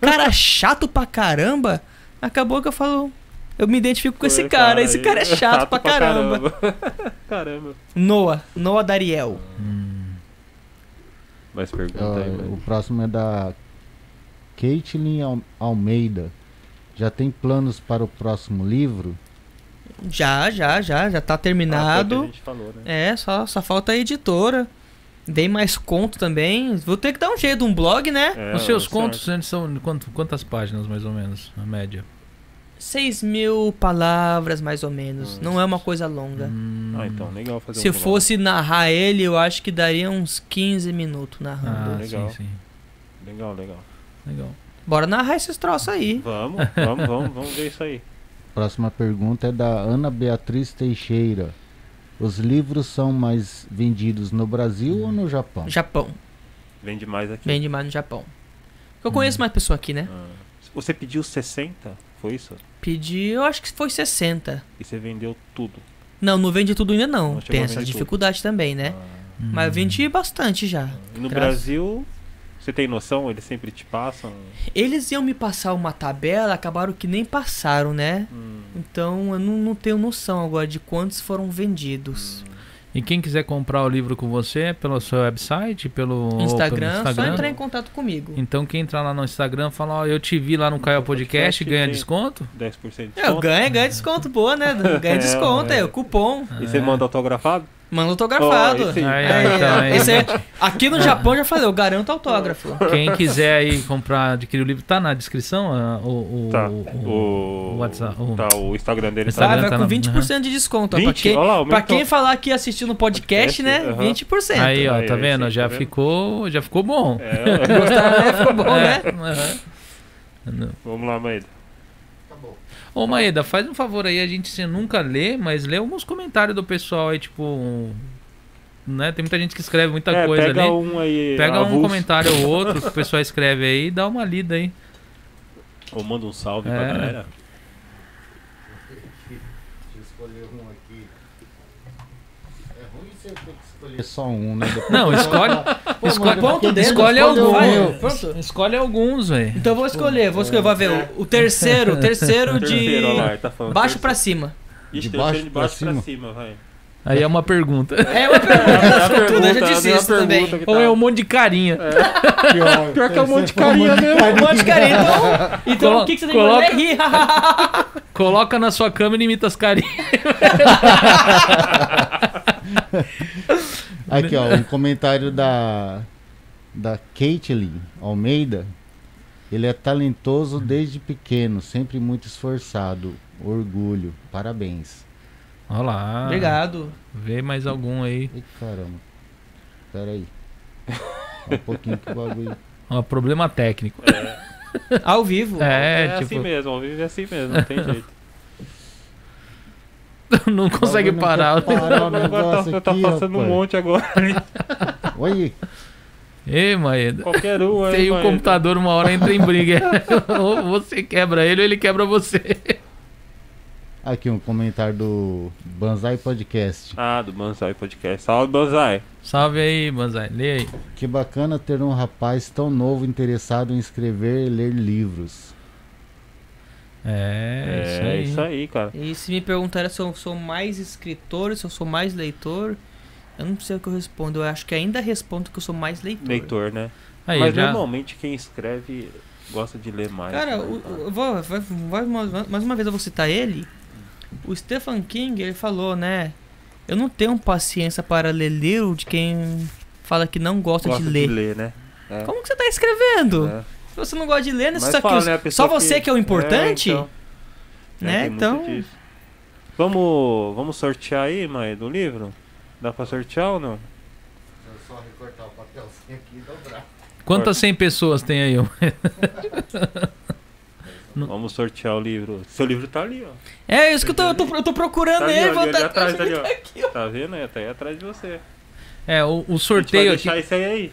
Cara chato pra caramba. Acabou que eu falo, eu me identifico com esse esse cara, esse aí, cara é chato, pra caramba. caramba. Caramba. Noah, Noah Dariel. Hum. Mais pergunta aí, o próximo é da Caitlin Al- Almeida. Já tem planos para o próximo livro? Já, já, já, já tá Ah, terminado. a gente falou, né? É, só, só falta a editora. Dei mais conto também. Vou ter que dar um jeito, um blog, né? É, Os seus certo. contos eles são quanto- quantas páginas, mais ou menos, a média? 6 mil palavras, mais ou menos. Hum. Não é uma coisa longa. Hum. Ah, então, legal fazer Se um eu fosse narrar ele, eu acho que daria uns 15 minutos narrando. Ah, Legal. sim, sim. Legal, legal. Legal. Bora narrar esses troços aí. Vamos, vamos, vamos, vamos ver isso aí. Próxima pergunta é da Ana Beatriz Teixeira. Os livros são mais vendidos no Brasil ou no Japão? Japão. Vende mais aqui. Vende mais no Japão. Eu conheço mais pessoa aqui, né? Ah, Você pediu 60? Foi isso? Pedi, eu acho que foi 60. E você vendeu tudo. Não, não vende tudo ainda não. Tem essa vender tudo. dificuldade também, né? Hum. Mas eu vendi bastante já. E no Graças- Brasil, você tem noção? Eles sempre te passam. Eles iam me passar uma tabela, acabaram que nem passaram, né? Hum, Então eu não, não tenho noção agora de quantos foram vendidos. E quem quiser comprar o livro com você é pelo seu website, pelo Instagram, pelo só entrar em contato comigo. Então quem entrar lá no Instagram fala, ó, eu te vi lá no Caio Podcast, Podcast ganha desconto? 10% de Eu desconto. ganho, ganho desconto, boa, né? Ganha É, desconto, é. é, o cupom. E você manda autografado? Manda autografado. Esse aí. Aí, É, ó, então, aí, esse aí- aqui no Japão eu já falei, eu garanto autógrafo. Quem quiser aí comprar, adquirir o livro, tá na descrição o, o, Tá. o, O, o WhatsApp. o- Tá, o Instagram dele Instagram Tá, tá. vai tá com na- 20% de desconto. ó, pra 20? quem, Olha lá, pra quem falar aqui assistindo o podcast, né? Podcast, aham. 20%. Aí, ó, Aí, tá aí, vendo? sim, já tá vendo? ficou, já ficou bom. É, Gostaram, né? Ficou bom, né? É, aham. vamos lá, Maída. Ô Maeda, faz um favor aí, a gente você nunca lê, mas lê alguns comentários do pessoal aí, tipo. um- Né? Tem muita gente que escreve muita é, coisa pega ali. um aí. Pega um avulso. comentário ou outro que o pessoal escreve aí e dá uma lida aí. Ou manda um salve É. pra galera. Deixa eu escolher um aqui. É ruim você escolher só um, né? Depois Não, eu escolhe- vou "Pô, escolhe- mano, Ponto dedo, escolhe escolhe algum. um, vai, meu." pronto. Escolhe alguns, velho. Então eu vou escolher, vou escolher, vai ver. O, o terceiro, o terceiro de Terceiro, olha lá, ele tá falando. baixo pra cima. Ixi, De baixo de pra baixo pra cima? cima, vai. Aí é uma pergunta. É uma pergunta, É uma eu pergunta, já é disse uma isso também. Ou tá- é um monte de carinha. Pior, Pior que é um monte de um carinha mesmo. Um monte de carinho. Então, então Colo- o que, que você tem coloca- que fazer? É rir. Coloca na sua câmera e imita as carinhas. Aqui, ó, um comentário da da Caitlyn Almeida. Ele é talentoso desde pequeno, sempre muito esforçado. Orgulho. Parabéns. Olha lá. Obrigado. Vê mais algum aí. Ih, caramba. Pera aí. Só um pouquinho que o bagulho. Ó, problema técnico. Ao vivo. É, É, tipo, assim mesmo, ao vivo é assim mesmo, não tem jeito. não consegue não parar. parar o negócio tá, tá aqui, passando um rapaz. monte agora. Olha, Ei, Maeda. Qualquer um aí. Tem o Maída. computador uma hora entra em briga. ou você quebra ele ou ele quebra você. aqui um comentário do Banzai Podcast. Ah, do Banzai Podcast. Salve, Banzai. Salve aí, Banzai. Lê aí. Que bacana ter um rapaz tão novo interessado em escrever e ler livros. É, isso aí. isso aí, cara. E se me perguntarem se eu sou mais escritor, se eu sou mais leitor, eu não sei o que eu respondo. Eu acho que ainda respondo que eu sou mais leitor. Leitor, né? Aí, Mas já... normalmente quem escreve gosta de ler mais. Cara, né? o- o- vou- vai- vai- mais mais uma vez eu vou citar ele. O Stephen King, ele falou, né? Eu não tenho paciência para ler livro de quem fala que não gosta, gosta de ler. né? É. Como que você tá escrevendo? É. Se você não gosta de ler, né? Mas Só, fala, que, né, só você que, é o importante, É, então. É, né? muito então. Vamos, vamos sortear aí, mãe, do livro? Dá pra sortear ou não? só recortar o papelzinho aqui e dobrar. Quantas 100 pessoas tem aí? Não. Vamos sortear o livro. Seu livro tá ali, ó. é isso que eu tô, eu tô, eu tô procurando Tá ali, ele. ó, vou ali, tá- ali atrás, ali, ó. aqui, ó. Tá vendo? Tá aí atrás de você. É, o, o A gente vai sorteio aqui. deixar isso aí aí.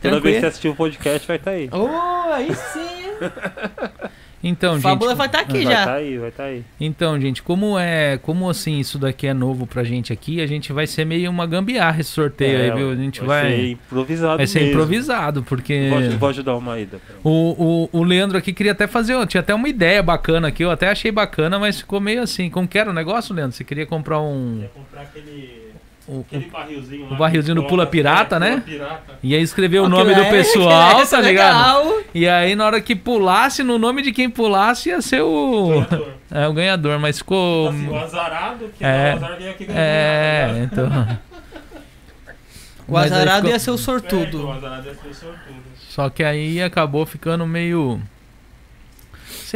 Toda vez que você assistir o podcast vai estar tá aí. Oh, aí sim. Então, gente. Fábula vai estar aqui vai já. tá aí, vai tá aí. Então, gente, como é, como assim isso daqui é novo pra gente aqui, a gente vai ser meio uma gambiarra esse sorteio aí, É, viu? A gente vai vai ser improvisado vai ser mesmo. improvisado, porque Vou, vou ajudar o Maída. o, o, o Leandro aqui queria até fazer, ó, tinha até uma ideia bacana aqui, eu até achei bacana, mas ficou meio assim. Como que era o negócio, Leandro? Você queria comprar um Ia comprar aquele, o- aquele barrilzinho o barrilzinho do que Pula Pirata, é, né? Pula Pirata. e aí escrever o nome do é- pessoal, aquilo é tá ligado? E aí na hora que pulasse, no nome de quem pulasse ia ser o Ganhador. é o ganhador, mas ficou Assim, o azarado, que É. o azar veio aqui ganhar. é, então O azarado ficou- ia ser o O sortudo. azarado é ser sortudo. Só que aí acabou ficando meio.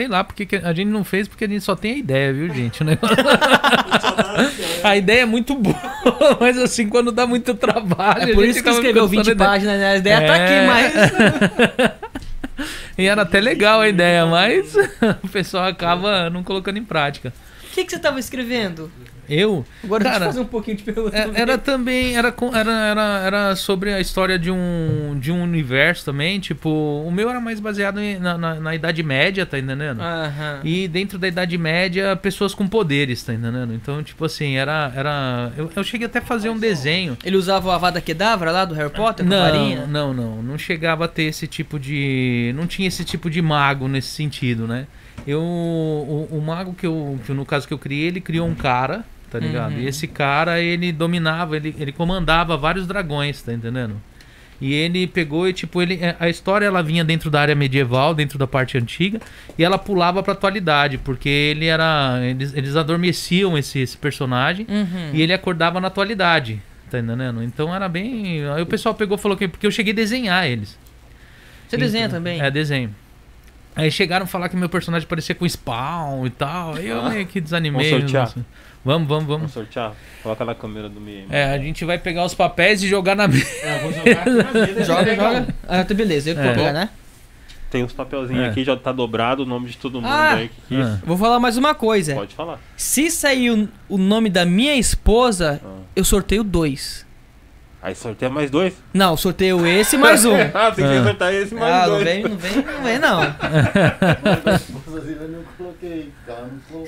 Sei lá, porque que a gente não fez porque a gente só tem a ideia, viu, gente? O negócio- a ideia é muito boa, mas assim, quando dá muito trabalho. É a por gente isso que escreveu pensando 20 na ideia. páginas, né? A ideia tá É. aqui, mas. E era até legal a ideia, mas o pessoal acaba não colocando em prática. O que, que você tava escrevendo? Eu? Agora Cara, deixa eu fazer um pouquinho de pergunta. É. Era também, era, era, era, era sobre a história de um, de um universo também, tipo, o meu era mais baseado em- na, na, na Idade Média, tá entendendo? Aham. E dentro da Idade Média, pessoas com poderes, tá entendendo? Então, tipo assim, era. era eu, eu cheguei até a fazer um desenho. Ele usava o Avada Kedavra lá do Harry Potter com Não, varinha? não, não. Não chegava a ter esse tipo de. Não tinha esse tipo de mago nesse sentido, né? Eu. O, o mago que eu. Que no caso que eu criei, ele criou um cara, tá ligado? Uhum. E esse cara, ele dominava, ele, ele comandava vários dragões, tá entendendo? E ele pegou e, tipo, ele, a história ela vinha dentro da área medieval, dentro da parte antiga, e ela pulava pra atualidade, porque ele era. Eles, eles adormeciam esse, esse personagem Uhum. e ele acordava na atualidade, tá entendendo? Então era bem. Aí o pessoal pegou e falou que. Porque eu cheguei a desenhar eles. Você desenha Então, também? É, desenho. Aí chegaram a falar que meu personagem parecia com spawn e tal. Aí eu Ah. meio que desanimei. Vamos sortear? nossa. Vamos, vamos, Vamos vamos. sortear? Coloca na câmera do meio. É, a gente vai pegar os papéis e jogar na mesa. É, vou jogar aqui na mesa. Joga, joga. Ah, tá beleza. Eu que vou É. pegar, né? Tem uns papelzinhos É. aqui, já tá dobrado o nome de todo mundo Ah. aí que quis. Ah. Vou falar mais uma coisa. Pode falar. Se sair o, o nome da minha esposa, Ah. eu sorteio dois. Aí sorteia mais dois. Não, sorteio esse mais um. ah, tem que Ah. sortear esse mais Ah, não dois. vem, não vem, não vem não. Eu não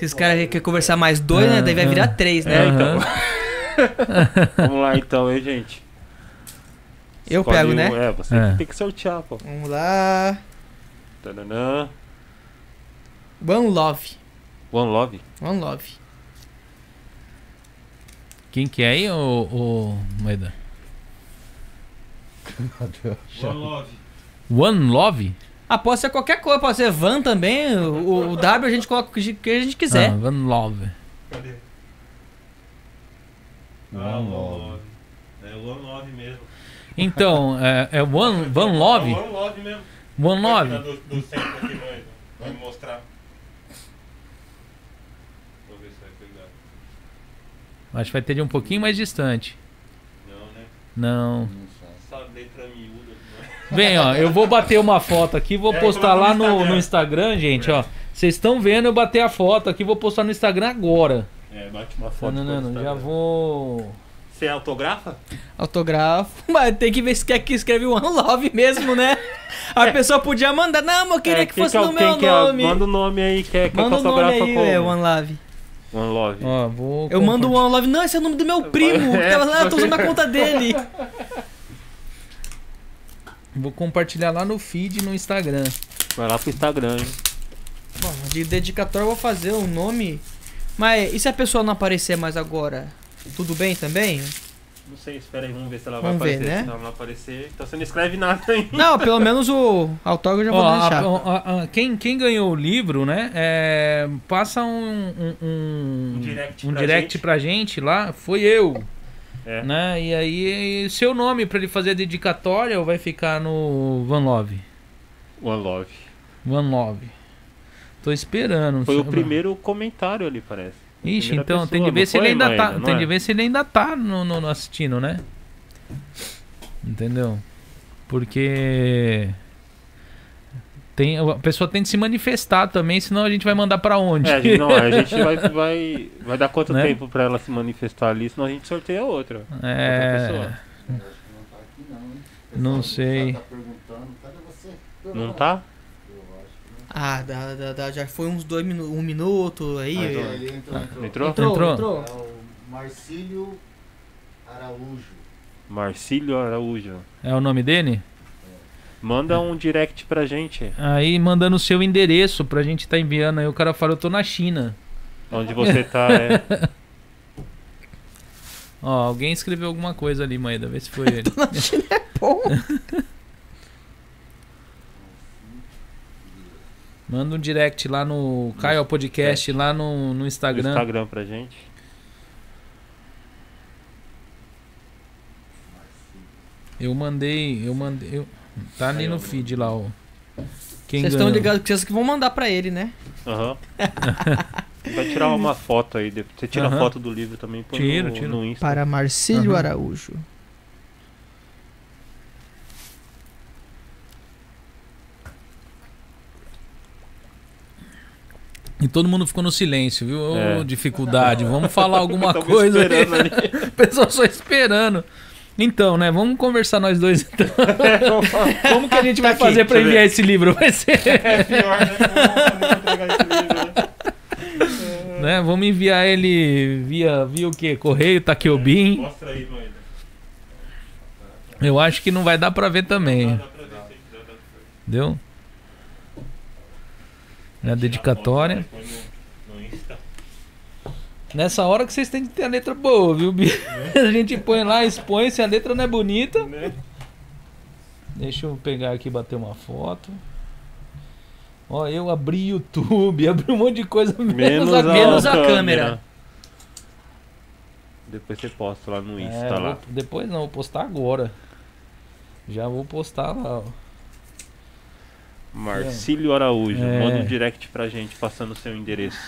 os caras querem conversar mais dois, né? Daí vai virar três, né? É, então. Vamos lá então, hein, gente. Eu Escolhe pego, um- né? É, você É. tem que sortear, pô. Vamos lá. Tananã. One Love. One Love. One Love. Quem que é aí, ô, ô Moeda? One Love. One Love? Ah, pode ser qualquer coisa, pode ser Van também. O, o W a gente coloca o que a gente quiser. Ah, One Love. Cadê? One Love. É One Love mesmo. Então, é, é One, One Love? One Love mesmo. One Love? Do, do centro aqui, mãe. Vai me mostrar. Vou ver se vai pegar. Acho que vai ter de um pouquinho mais distante. Não, né? Não. Não sei. Essa letra miúda. Vem, ó, eu vou bater uma foto aqui, vou É, postar lá no no, Instagram. no Instagram, gente, ó. Vocês estão vendo eu bater a foto aqui, vou postar no Instagram agora. É, bate uma foto. Não, não, não, já Instagram. vou. Você autografa? Autógrafo. Mas tem que ver se quer que escreve One Love mesmo, né? A pessoa podia mandar. Não, mas eu queria É, que quem fosse é o- no quem meu que é? nome. Manda o nome aí, que é que Manda o nome autografa aí, como? é, One Love. One Love. Ó, vou. Eu mando o. One Love. Não, esse é o nome do meu primo. É, que tava lá, eu tô usando a conta dele. Vou compartilhar lá no feed no Instagram. Vai lá pro Instagram, hein? Bom, de dedicatório eu vou fazer o nome. Mas e se a pessoa não aparecer mais agora? Tudo bem também? Não sei, espera aí, vamos ver se ela Vamos vai ver, aparecer. né? Se ela não aparecer, então você não escreve nada aí. Não, pelo menos o autógrafo já vou Ó, a- deixar. a- a- quem, quem ganhou o livro, né? é, passa um, um, um, Um direct um pra direct gente. pra gente lá. Foi eu. É. Né? E aí, seu nome pra ele fazer a dedicatória vai ficar no Van Love. One Love. One Love. Tô esperando. Foi o primeiro comentário ali, parece. Ixi, então tem de ver se ele ainda tá. Tem é? de ver se ele ainda tá no, no- no assistindo, né? Entendeu? Porque. Tem, a pessoa tem de se manifestar também, senão a gente vai mandar pra onde? É, a gente, não, a gente vai, vai, vai dar quanto Né? tempo pra ela se manifestar ali, senão a gente sorteia outra. Outra É, que não tá aqui não, hein? Não O pessoal sei. Tá? Não tá? Eu acho que Ah, dá, dá, dá, já foi uns dois minutos, um minuto aí. não. Ah, então- Entrou, ele entrou, entrou. Entrou? Entrou, Entrou? entrou. É o Marcílio Araújo. Marcílio Araújo. é o nome dele? Manda um direct pra gente. Aí mandando o seu endereço pra gente tá enviando. Aí o cara fala, eu tô na China. Onde você tá, é. Ó, alguém escreveu alguma coisa ali, Maeda, vê se foi ele. Pô, Manda um direct lá no Caio Podcast, lá no, no No Instagram. Instagram pra gente. Eu mandei, eu mandei. eu- tá ali no feed lá, ó. Quem vocês estão ligados que vocês que vão mandar pra ele, né? Aham. Vai tirar uma foto aí. Você tira a foto do livro também, põe Tiro, no, tiro. no Insta. Para Marcílio Aham. Araújo. E todo mundo ficou no silêncio, viu? Ô, É. dificuldade. Vamos falar alguma Tamo coisa. aí. esperando ali. O pessoal só esperando. Então, né? Vamos conversar nós dois então. Como que a gente Tá vai aqui, fazer eu enviar esse livro? Vai ser. É pior, né? Vamos esse livro, né? né? Vamos enviar ele via, via o quê? Correio, Taqueobin. Mostra aí, Noida. Eu acho que não vai dar pra ver também. Deu? É a dedicatória. Põe no- no Insta. Nessa hora que vocês têm que ter a letra boa, viu, Bi? A gente põe lá, expõe, se a letra não é bonita. Né? Deixa eu pegar aqui e bater uma foto. Ó, eu abri YouTube, abri um monte de coisa menos, Menos, a, a, menos a câmera. câmera. Depois você posta lá no É, Insta lá. vou- depois não, vou postar agora. Já vou postar lá, ó. Marcílio Araújo. É. Manda um direct pra gente passando o seu endereço.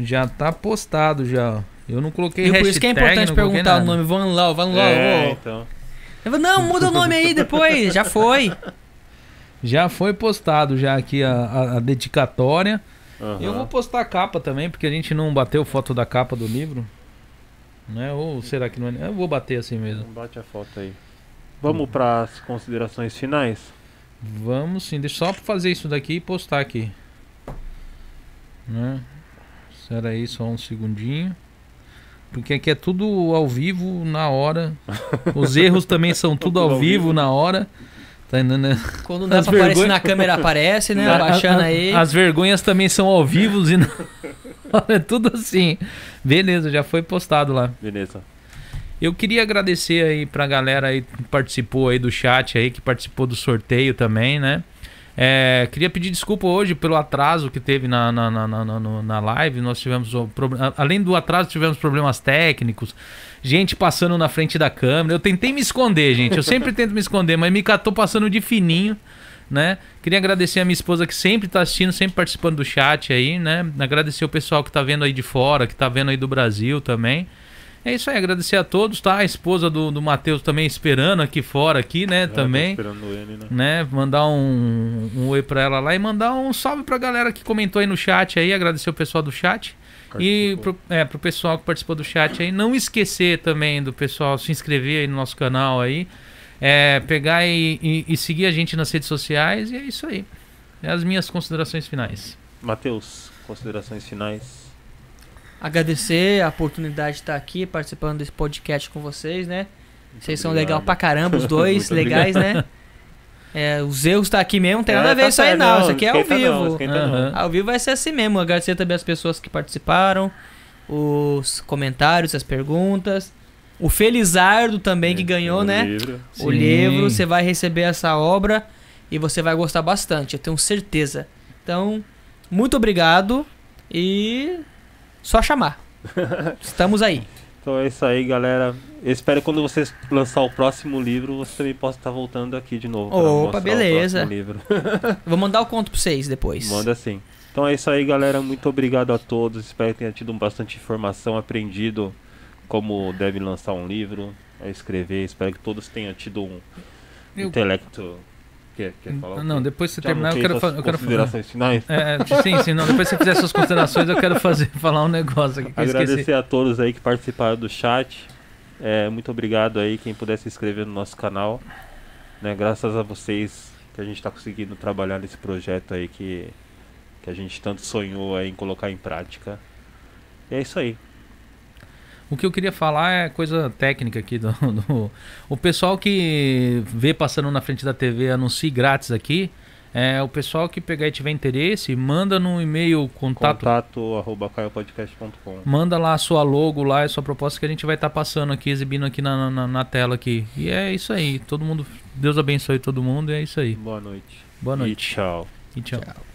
Já tá postado já. Eu não coloquei E por isso que é hashtag, importante perguntar o nome. Vamos lá, vamos lá. é, então. Eu falo, não, muda o nome aí depois. Já foi. Já foi postado já aqui a, a- a dedicatória. Aham. Eu vou postar a capa também, porque a gente não bateu foto da capa do livro. Né? Ou será que não é? Eu vou bater assim mesmo. Bate a foto aí. Vamos para as considerações finais? Vamos sim, deixa só fazer isso daqui e postar aqui. Né? Espera aí só um segundinho. Porque aqui é tudo ao vivo, na hora. Os erros também são tudo ao vivo, na hora. Tá entendendo? Quando dá As pra aparecer vergonha- na câmera, aparece, né? Abaixando aí. As vergonhas também são ao vivo e na hora. É tudo assim. Beleza, já foi postado lá. Beleza. Eu queria agradecer aí pra galera aí que participou aí do chat aí, que participou do sorteio também, né? É, queria pedir desculpa hoje pelo atraso que teve na, na, na, na, na- live. Nós tivemos, além do atraso, tivemos problemas técnicos, gente passando na frente da câmera. Eu tentei me esconder, gente. Eu sempre tento me esconder, mas me catou passando de fininho, né? Queria agradecer a minha esposa que sempre tá assistindo, sempre participando do chat aí, né? Agradecer o pessoal que tá vendo aí de fora, que tá vendo aí do Brasil também. É isso aí, agradecer a todos, tá? A esposa do, do Matheus também esperando aqui fora, aqui, né? Já tô também esperando ele, né? né? Mandar um, um oi pra ela lá e mandar um salve pra galera que comentou aí no chat aí, agradecer o pessoal do chat. E Participou. pro, é, pro pessoal que participou do chat aí, não esquecer também do pessoal se inscrever aí no nosso canal aí. É, pegar e, e- e seguir a gente nas redes sociais e é isso aí. É as minhas considerações finais. Matheus, considerações finais. Agradecer a oportunidade de estar aqui participando desse podcast com vocês, né? Vocês são legal pra caramba, os dois, Muito legais, né? É, os erros tá aqui mesmo, não tem É, nada a ver tá isso aí certo, não, isso aqui é ao não, vivo. não. Aham. Ao vivo vai ser assim mesmo. Agradecer também as pessoas que participaram, os comentários, as perguntas. O Felizardo também que É, ganhou, o né? livro. O Sim. livro, você vai receber essa obra e você vai gostar bastante, eu tenho certeza. Então, muito obrigado e só chamar. Estamos aí. Então é isso aí, galera. Eu espero que quando você lançar o próximo livro, você também possa estar voltando aqui de novo. Opa, beleza. Vou mandar o conto pra vocês depois. Manda sim. Então é isso aí, galera. Muito obrigado a todos. Espero que tenha tido bastante informação, aprendido como deve lançar um livro, a escrever. Espero que todos tenham tido um Eu- intelecto. Quer, quer falar? Não, quê? depois que você terminar, eu quero, suas fa- eu quero considerações finais. É, é, sim, sim, não. Depois que você fizer suas considerações, eu quero fazer, falar um negócio aqui. Agradecer a todos aí que participaram do chat. É, muito obrigado aí quem puder se inscrever no nosso canal. Né, graças a vocês que a gente está conseguindo trabalhar nesse projeto aí que, que a gente tanto sonhou aí em colocar em prática. E é isso aí. O que eu queria falar é coisa técnica aqui do, do- o pessoal que vê passando na frente da TV anuncie grátis aqui. É o pessoal que pegar e tiver interesse, manda no e-mail contato, Contato arroba caiopodcast.com. manda lá a sua logo lá, a sua proposta que a gente vai estar passando aqui, exibindo aqui na, na, na tela aqui. E é isso aí. Todo mundo, Deus abençoe todo mundo e é isso aí. Boa noite. Boa E noite tchau. e tchau. Tchau.